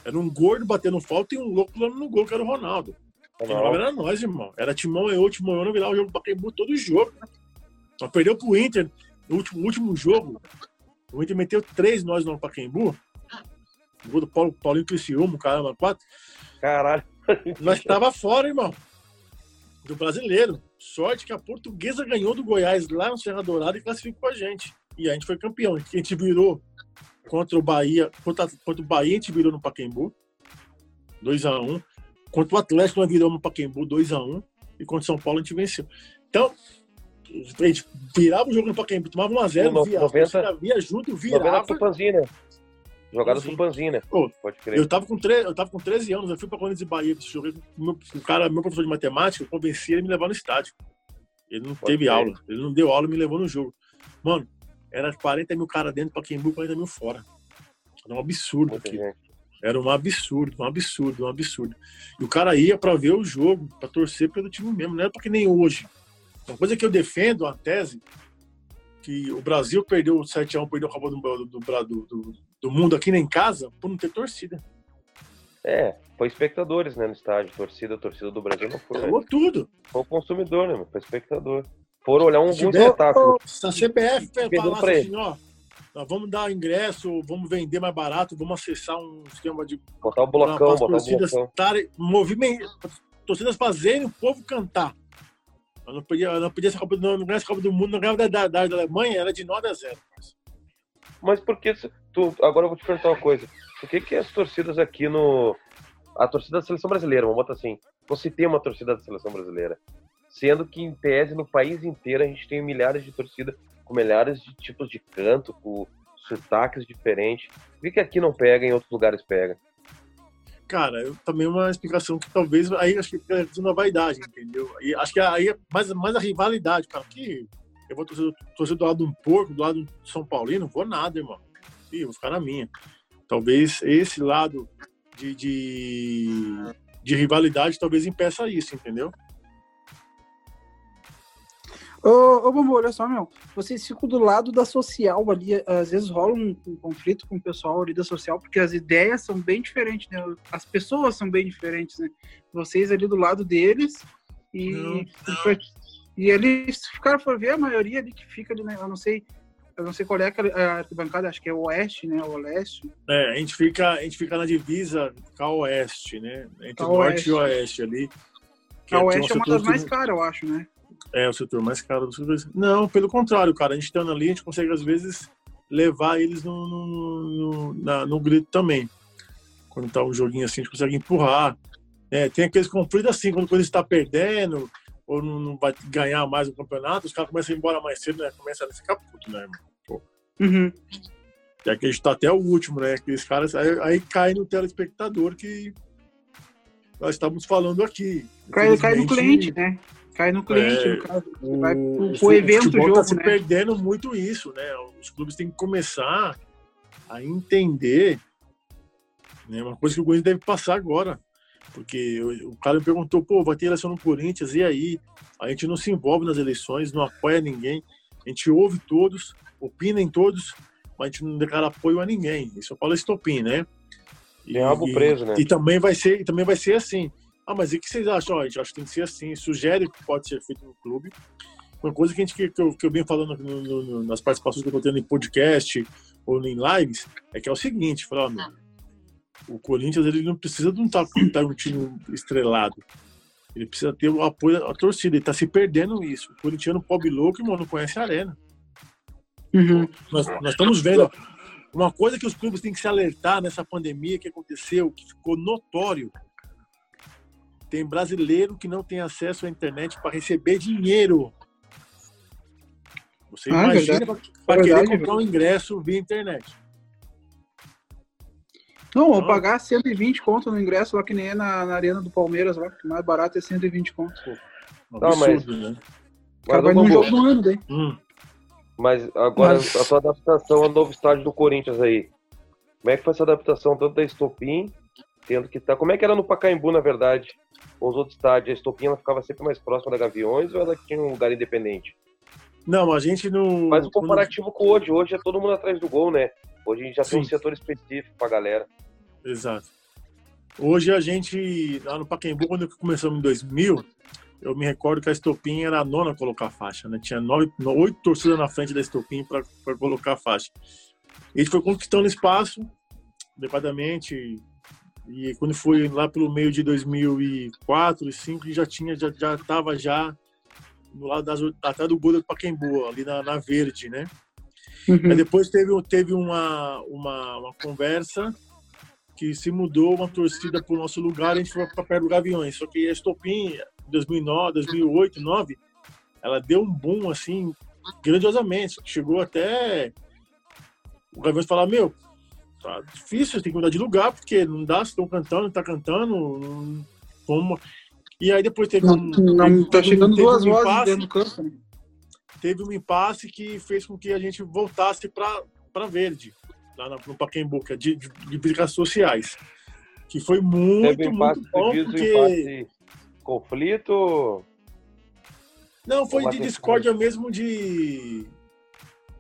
Era um gordo batendo falta e um louco pulando no gol, que era o Ronaldo. Quem era nós, irmão. Era Timão e eu, Timão eu não virava o jogo do Pacaembu todo jogo. Só perdeu pro Inter no último, último jogo. O Inter meteu três nós no Pacaembu. O gol do Paulo, Paulinho Criciúma, caramba, quatro. Caralho. Nós tava fora, irmão. Do brasileiro. Sorte que a portuguesa ganhou do Goiás lá no Serra Dourada e classificou a gente. E a gente foi campeão. A gente virou contra o Bahia, contra, contra o Bahia a gente virou no Pacaembu, 2x1. Um. Contra o Atlético nós viramos no Pacaembu, 2x1. Um. E contra o São Paulo a gente venceu. Então, a gente virava o jogo no Pacaembu, tomava 1x0, via, 90, via junto, virava. Tupanzina. Jogada do Panzina. Pode crer. Eu tava, com tre... eu tava com 13 anos, eu fui pra Corinthians e Bahia, joguei com um cara, meu professor de matemática, eu convenci ele a me levar no estádio. Ele não Pode teve aula, ele não deu aula e me levou no jogo. Mano, era 40 mil caras dentro, para Pacaembu, 40 mil fora. Era um absurdo aqui. Era um absurdo, um absurdo, um absurdo. E o cara ia para ver o jogo, para torcer pelo time mesmo, não era porque nem hoje. Uma coisa que eu defendo, a tese, que o Brasil perdeu o 7x1, perdeu a Copa do, do, do, do, do mundo aqui nem em casa, por não ter torcida. É, foi espectadores, né, no estádio. Torcida, torcida do Brasil não foi. Falou tudo. Foi o consumidor, né, foi espectador foram olhar um bom espetáculo. Se a CBF falasse assim, ó, vamos dar ingresso, vamos vender mais barato, vamos acessar um esquema de. Botar o blocão, botar torcidas o blocão. movimento, torcidas fazerem o povo cantar. Eu não podia, eu não podia essa Copa, não, não essa Copa do Mundo, não ganhava da, da, da Alemanha, era de 9 a 0. Mas por que tu. Agora eu vou te perguntar uma coisa. Por que, que as torcidas aqui no. A torcida da seleção brasileira, vamos botar assim. Você tem uma torcida da seleção brasileira sendo que em tese no país inteiro a gente tem milhares de torcidas com milhares de tipos de canto, com sotaques diferentes. Por que aqui não pega, em outros lugares pega? Cara, eu, também uma explicação que talvez aí acho que é uma vaidade, entendeu? E acho que aí é mais, mais a rivalidade, cara. Que eu vou torcer, torcer do lado de um porco, do lado de São Paulino, vou nada, irmão. Ih, vou ficar na minha. Talvez esse lado de, de, de rivalidade talvez impeça isso, entendeu? Ô, ô Bambu, olha só, meu. Vocês ficam do lado da social ali. Às vezes rola um, um, conflito com o pessoal ali da social, porque as ideias são bem diferentes, né? As pessoas são bem diferentes, né? Vocês ali do lado deles e. Não, não. E eles, se o cara for ver, a maioria ali que fica ali, né? Eu não sei. Eu não sei qual é a arquibancada, acho que é o oeste, né? O leste. É, a gente fica, a gente fica na divisa com a oeste, né? Entre o norte e o oeste ali. A oeste é uma das mais caras, eu acho, né? É o setor mais caro do setor. Não, pelo contrário, cara. A gente estando ali, a gente consegue, às vezes, levar eles no, no, no, na, no grito também. Quando tá um joguinho assim, a gente consegue empurrar. É, tem aqueles conflitos assim, quando, quando está perdendo, ou não, não, vai ganhar mais o campeonato, os caras começam a ir embora mais cedo, né? Começa a ficar puto, né, irmão? Pô. Uhum. E aqui a gente tá até o último, né? Aqueles caras. Aí, aí cai no telespectador que nós estamos falando aqui. Cai, cai no cliente, né? Cai no cliente, é, no caso. O, vai pro, evento, o jogo, tá se né? perdendo muito isso, né? Os clubes têm que começar a entender né? uma coisa que o Corinthians deve passar agora. Porque o cara me perguntou, pô, vai ter eleição no Corinthians, e aí? A gente não se envolve nas eleições, não apoia ninguém, a gente ouve todos, opina em todos, mas a gente não declara apoio a ninguém. Isso eu falo estopim, né? E, Tem algo preso, né? E também vai ser, e também vai ser assim. Ah, mas e o que vocês acham? Ó, a gente acha que tem que ser assim. Sugere que pode ser feito no clube. uma coisa que, a gente, que, eu, que eu venho falando no, no, nas participações que eu estou tendo em podcast ou em lives, é que é o seguinte, falar, meu, o Corinthians ele não precisa de um, de um time estrelado. Ele precisa ter o apoio da torcida. Ele tá se perdendo isso. O corintiano pobre louco, irmão, não conhece a arena. Uhum. Nós, nós estamos vendo uma coisa que os clubes têm que se alertar nessa pandemia que aconteceu, que ficou notório. Tem brasileiro que não tem acesso à internet para receber dinheiro. Você ah, é imagina para querer comprar um ingresso via internet. Não, vou pagar 120 conto no ingresso lá que nem é na, na arena do Palmeiras lá, que mais barato é 120 conto. Não, absurdo, mas... né? Mas vai num jogo do ano daí. Hum. Mas agora mas... a sua adaptação ao novo estádio do Corinthians aí. Como é que foi essa adaptação tanto da Estopim, tendo que tá. Como é que era no Pacaembu, na verdade? Os outros estádios, a Estopim ela ficava sempre mais próxima da Gaviões ou ela tinha um lugar independente? Não, a gente não. Mas o comparativo com hoje, hoje é todo mundo atrás do gol, né? Hoje a gente já Sim. tem um setor específico pra galera. Exato. Hoje a gente, lá no Pacaembu, quando começamos em 2000, eu me recordo que a Estopim era a nona a colocar a faixa, né? Tinha nove, oito torcidas na frente da Estopim para colocar a faixa. E a gente foi conquistando espaço, adequadamente, e quando foi lá pelo meio de 2004, 2005, já tinha, já, já tava já no lado das, atrás do gol do Pacaembu, ali na, na verde, né? Uhum. Aí depois teve, teve uma, uma, uma conversa que se mudou uma torcida para o nosso lugar, a gente foi para perto do Gaviões. Só que a Estopim, 2009, 2008, 2009, ela deu um boom assim grandiosamente. Chegou até o Gaviões falar: Meu, tá difícil, tem que mudar de lugar, porque não dá, se estão cantando, não tá cantando, como. E aí depois teve um. Não, não tá chegando duas um vozes dentro do campo. Né? Teve um impasse que fez com que a gente voltasse para verde lá no Pacaembu, que é de, de, de sociais. Que foi muito, Teve muito bom, porque... conflito? Não, foi de discórdia mesmo de,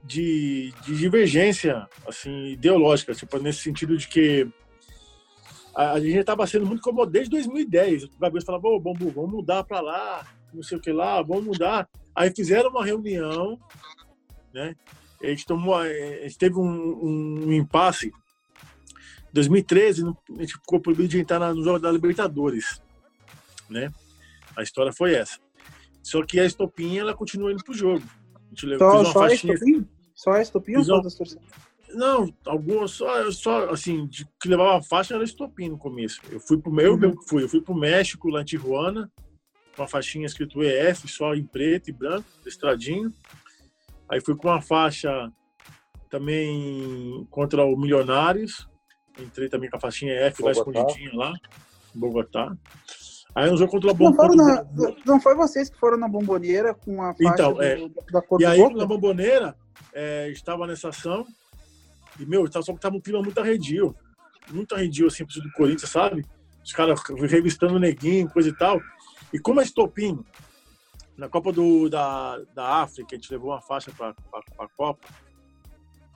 de, de divergência, assim, ideológica, tipo, nesse sentido de que a, a gente estava sendo muito incomodado desde 2010. O Gabriel falava, ô, Bambu, vamos mudar para lá, não sei o que lá, vamos mudar. Aí fizeram uma reunião, né? a gente tomou, a gente teve um, um impasse. Em 2013, a gente ficou proibido de entrar no jogo da Libertadores, né? A história foi essa. Só que a estopinha, ela continua indo pro jogo. A gente levou, só, só faixinha, a estopinha? Só a estopinha ou todas as torcidas? Não, algumas só, só assim, de, que levava a faixa era estopinha no começo. Eu fui pro meu, uhum. eu fui, eu fui pro México, lá em Tijuana, com a faixinha escrito EF, só em preto e branco, estradinho. Aí fui com uma faixa também contra o Milionários. Entrei também com a faixinha F lá escondidinha lá, em Bogotá. Aí no jogo contra o Bomboneira. Não, não, foi vocês que foram na Bomboneira com a faixa então, é, do, da cor E aí boca? na Bomboneira é, estava nessa ação e, meu, só que tava um clima muito arredio. Muito arredio, assim, do Corinthians, sabe? Os caras revistando o neguinho, coisa e tal. E como é estopim, na Copa do, da, da África, a gente levou uma faixa para a Copa,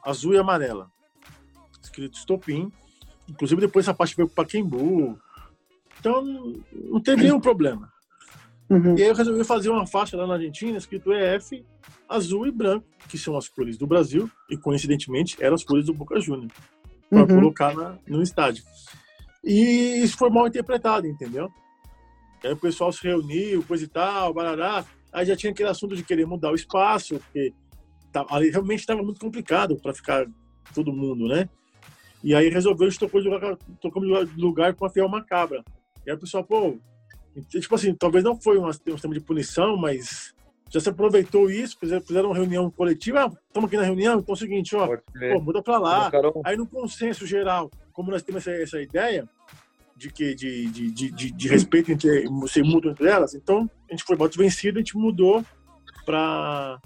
azul e amarela, escrito estopim. Inclusive, depois essa faixa veio para Pacaembu. Então, não teve nenhum problema. Uhum. E aí eu resolvi fazer uma faixa lá na Argentina, escrito EF, azul e branco, que são as cores do Brasil, e coincidentemente eram as cores do Boca Juniors, para uhum. colocar na, no estádio. E isso foi mal interpretado, entendeu? Aí o pessoal se reuniu, coisa e tal, barará. Aí já tinha aquele assunto de querer mudar o espaço, porque tá, ali realmente estava muito complicado para ficar todo mundo, né? E aí resolveu, a gente tocou de lugar, tocamos de lugar com a Fiel Macabra. E aí o pessoal, pô, tipo assim, talvez não foi um, um sistema de punição, mas já se aproveitou isso, fizeram uma reunião coletiva, ah, estamos aqui na reunião, então é o seguinte, ó, pô, muda para lá. Aí no consenso geral, como nós temos essa, essa ideia, de que de, de, de, de, respeito entre ser mútuo entre elas. Então a gente foi voto vencido, a gente mudou para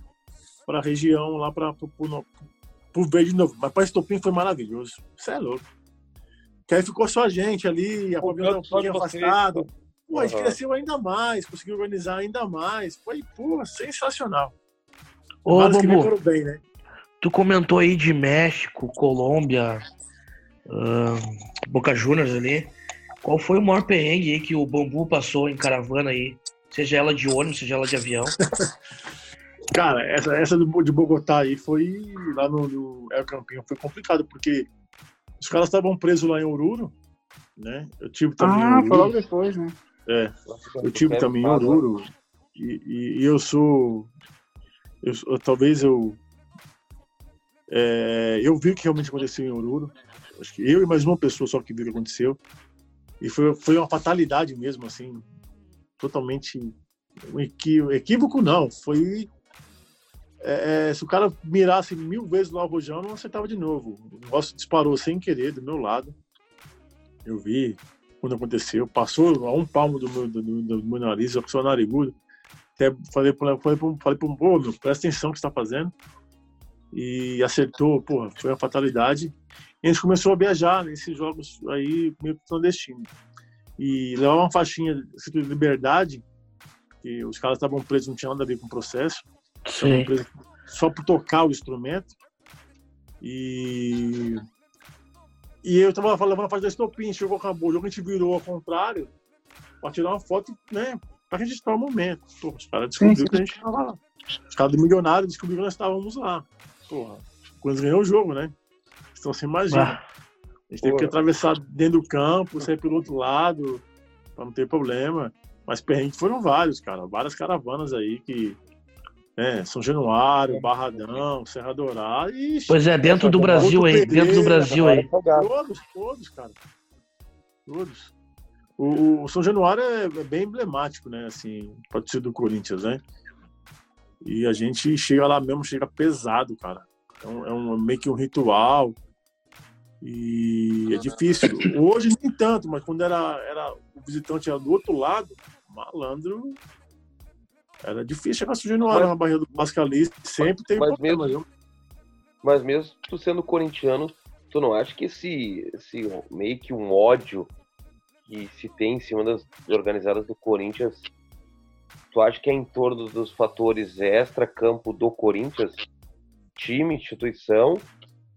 para região lá para o verde de novo. Mas para Estopim foi maravilhoso. Isso é louco. Que aí ficou só a gente ali, a pavilhão um pouquinho afastado. Pô, a gente uhum. cresceu ainda mais, conseguiu organizar ainda mais. Foi, pô, sensacional. Ô, Bambu, bem, né? tu comentou aí de México, Colômbia, uh, Boca Juniors ali. Qual foi o maior perrengue aí que o Bambu passou em caravana aí? Seja ela de ônibus, seja ela de avião. Cara, essa, essa de Bogotá aí foi lá no, no El Campinho, foi complicado, porque os caras estavam presos lá em Oruro, né? Eu tive também. Ah, foi logo depois, né? É, eu tive também em Oruro. E, e, e eu sou. Eu, talvez eu. É, eu vi o que realmente aconteceu em Oruro. Acho que eu e mais uma pessoa só que viu o que aconteceu. E foi, foi uma fatalidade mesmo, assim. Totalmente. Um equívoco, não. Foi é, é, se o cara mirasse mil vezes no Arrojão, não acertava de novo. O negócio disparou sem querer do meu lado. Eu vi quando aconteceu. Passou a um palmo do meu, do, do meu nariz, eu sou narigudo. Até falei para falei pro, falei pro pô, meu, presta atenção no que está fazendo. E acertou, porra, foi uma fatalidade. E a gente começou a viajar nesses jogos aí meio clandestino. E levar uma faixinha de liberdade, que os caras estavam presos, não tinha nada a ver com o processo Sim. Só por tocar o instrumento. E. E eu tava falando na fase da estopim, chegou, acabou. O jogo a gente virou ao contrário pra tirar uma foto, né? Pra registrar o momento. Pô, os caras descobriram que a gente tava lá. Os caras do milionário descobriram que nós estávamos lá. Porra, quando ganhou o jogo, né? Então você imagina. Ah. A gente teve que atravessar dentro do campo, sair pelo outro lado, pra não ter problema. Mas perrengues foram vários, cara. Várias caravanas aí que é, São Januário, Barradão, Serra Dourada. Ixi, pois é, dentro do Brasil aí, dentro do Brasil aí. Todos, todos, cara. Todos. O, o São Januário é, é, bem emblemático, né? Assim, pode ser do Corinthians, né? E a gente chega lá mesmo, chega pesado, cara. Então, é um, meio que um ritual. E é difícil. Hoje nem tanto, mas quando era, era o visitante era do outro lado, malandro era difícil chegar surgindo mas, na barreira do Pascalista, sempre tem mas problema, mesmo, Mas mesmo tu sendo corintiano, tu não acha que esse, esse meio que um ódio que se tem em cima das organizadas do Corinthians, tu acha que é em torno dos fatores extra-campo do Corinthians, time, instituição,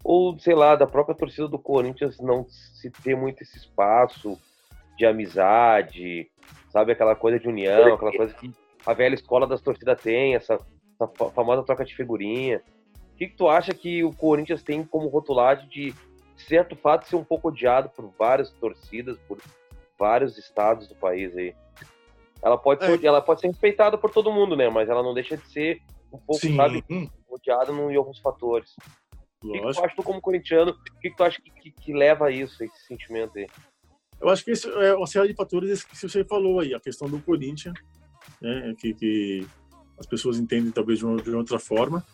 ou sei lá, da própria torcida do Corinthians não se ter muito esse espaço de amizade, sabe, aquela coisa de união, aquela coisa que a velha escola das torcidas tem, essa, essa famosa troca de figurinha. O que, que, tu acha que o Corinthians tem como rotulagem de certo fato ser um pouco odiado por várias torcidas, por vários estados do país aí? Ela pode, ser, é. ela pode ser respeitada por todo mundo, né? Mas ela não deixa de ser um pouco, Sim. sabe, odiada em alguns fatores. O que, que, tu acha tu como corintiano? O que, que tu acha que, que, que, leva a isso, esse sentimento aí? Eu acho que isso é uma série de fatores que você falou aí, a questão do Corinthians, né, que, que as pessoas entendem talvez de, uma, de outra forma.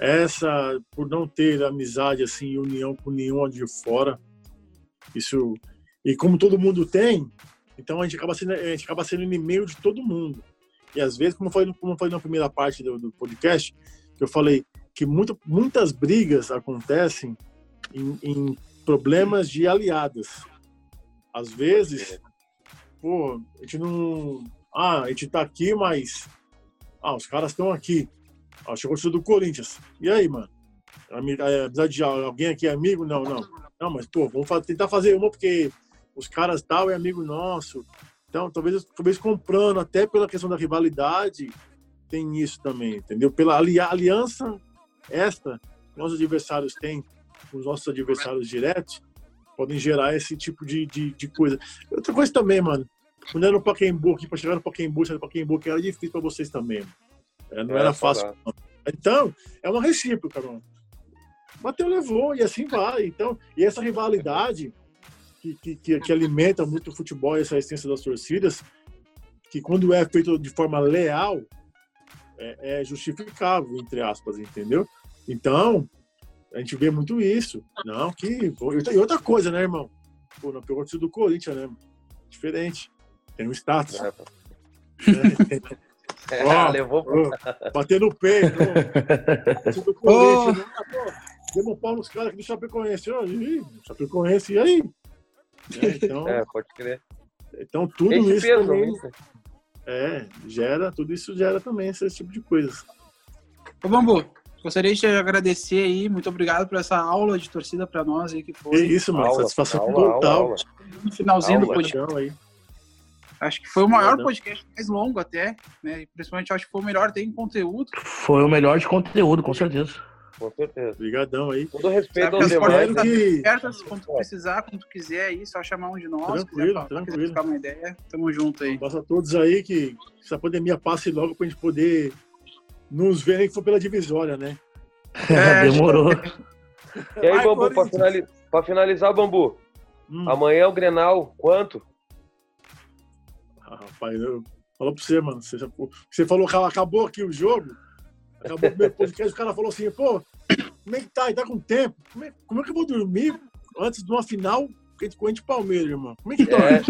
Essa, por não ter amizade assim, união com nenhum de fora, isso e como todo mundo tem, então a gente acaba sendo, a gente acaba sendo inimigo de todo mundo. E às vezes, como foi como foi na primeira parte do, do podcast, que eu falei que muito, muitas brigas acontecem em, em problemas de aliadas. Às vezes, pô, a gente não ah, a gente tá aqui, mas. Ah, os caras estão aqui. Ah, chegou o do Corinthians. E aí, mano? Apesar de alguém aqui é amigo? Não, não. Não, mas, pô, vamos tentar fazer uma porque os caras tal é amigo nosso. Então, talvez, talvez comprando, até pela questão da rivalidade, tem isso também, entendeu? Pela aliança esta que nossos adversários têm com os nossos adversários diretos, podem gerar esse tipo de, de, de coisa. Outra coisa também, mano, quando era no Pacaembu, aqui para chegar no Pacaembu, no Pacaembu, que era difícil para vocês também. É, não é, era fácil. Então, é uma recíproca, mano. Bateu, levou, e assim vai. Então, e essa rivalidade que, que, que, alimenta muito o futebol e essa essência das torcidas, que quando é feito de forma leal, é, é justificável, entre aspas, entendeu? Então, a gente vê muito isso. Não, que. E outra coisa, né, irmão? Pô, não pegou do Corinthians, né? Diferente. Tem um status. É, ó, levou. Ó, bater no peito. Tudo oh. né? Demos um pau nos caras que do Chapecoense. Ó, e, Chapecoense, e aí? É, então, é, pode crer. Então tudo esse isso peso, também, é, gera, tudo isso gera também esse, tipo de coisa. Ô Bambu, gostaria de te agradecer aí, muito obrigado por essa aula de torcida para nós aí que foi. É isso, mano, aula, satisfação aula, total. Aula, no finalzinho aula, do podcast. Aí. Acho que foi o maior podcast mais longo até, né? E principalmente acho que foi o melhor tem conteúdo. Foi o melhor de conteúdo, com certeza. Com certeza. Obrigadão aí. Todo respeito Sabe, aos demais. Espero que. abertas, quando tu precisar, quando tu quiser aí, só chamar um de nós. Tranquilo, falar, tranquilo. quiser uma ideia, tamo junto aí. Passa a todos aí que essa pandemia passe logo pra gente poder nos ver aí que for pela divisória, né? É, Demorou. E aí, Vai, Bambu, pra, finali- pra finalizar, Bambu, Hum. amanhã é o Grenal, quanto? Ah, rapaz, eu falo pra você, mano. Você, já- você falou que acabou aqui o jogo. Acabou o primeiro podcast, o cara falou assim, pô, como é que tá? E tá com tempo? Como é, como é que eu vou dormir antes de uma final entre Corinthians e Palmeiras, irmão? Como é que tá? É.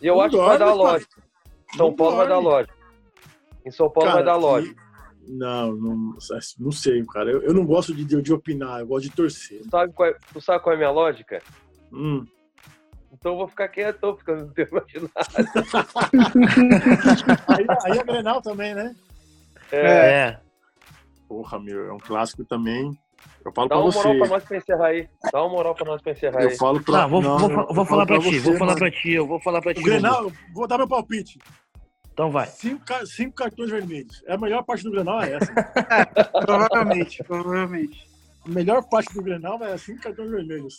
E eu Não acho que vai dorme, dar lógica. São Paulo vai dar dorme. lógica. Em São Paulo vai dar Cara, lógica. e- Não, não, não sei, cara. Eu, eu não gosto de, de opinar, eu gosto de torcer. Tu sabe, qual é, tu sabe qual é a minha lógica? Hum. Então eu vou ficar quieto, porque eu não tenho imaginado. Aí, aí é Grenal também, né? É, É. Porra, meu, é um clássico também. Eu falo dá pra uma moral você. pra nós pra encerrar aí. Dá uma moral pra nós pra encerrar Eu aí. falo pra Não, vou, não, vou, eu vou falo falar pra ti, você, vou falar mano. pra ti, eu vou falar pra ti. O Grenal, eu vou dar meu palpite. Então vai. Cinco, cinco cartões vermelhos. É a melhor parte do Grenal é essa. Provavelmente, provavelmente. A melhor parte do Grenal é cinco cartões vermelhos.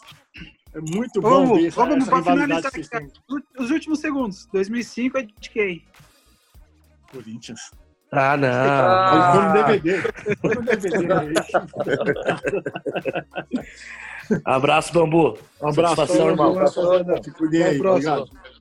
É muito Ô, bom Vamos, ver essa, vamos essa rivalidade finalizar que vocês têm. os últimos segundos. 2005 é de quem? Corinthians. Ah, não. Ah. Foi no DVD. Foi no DVD. aí. Abraço, Bambu. Um abraço. Satisfação, irmão. Se cuidem aí. Até a próxima. Obrigado.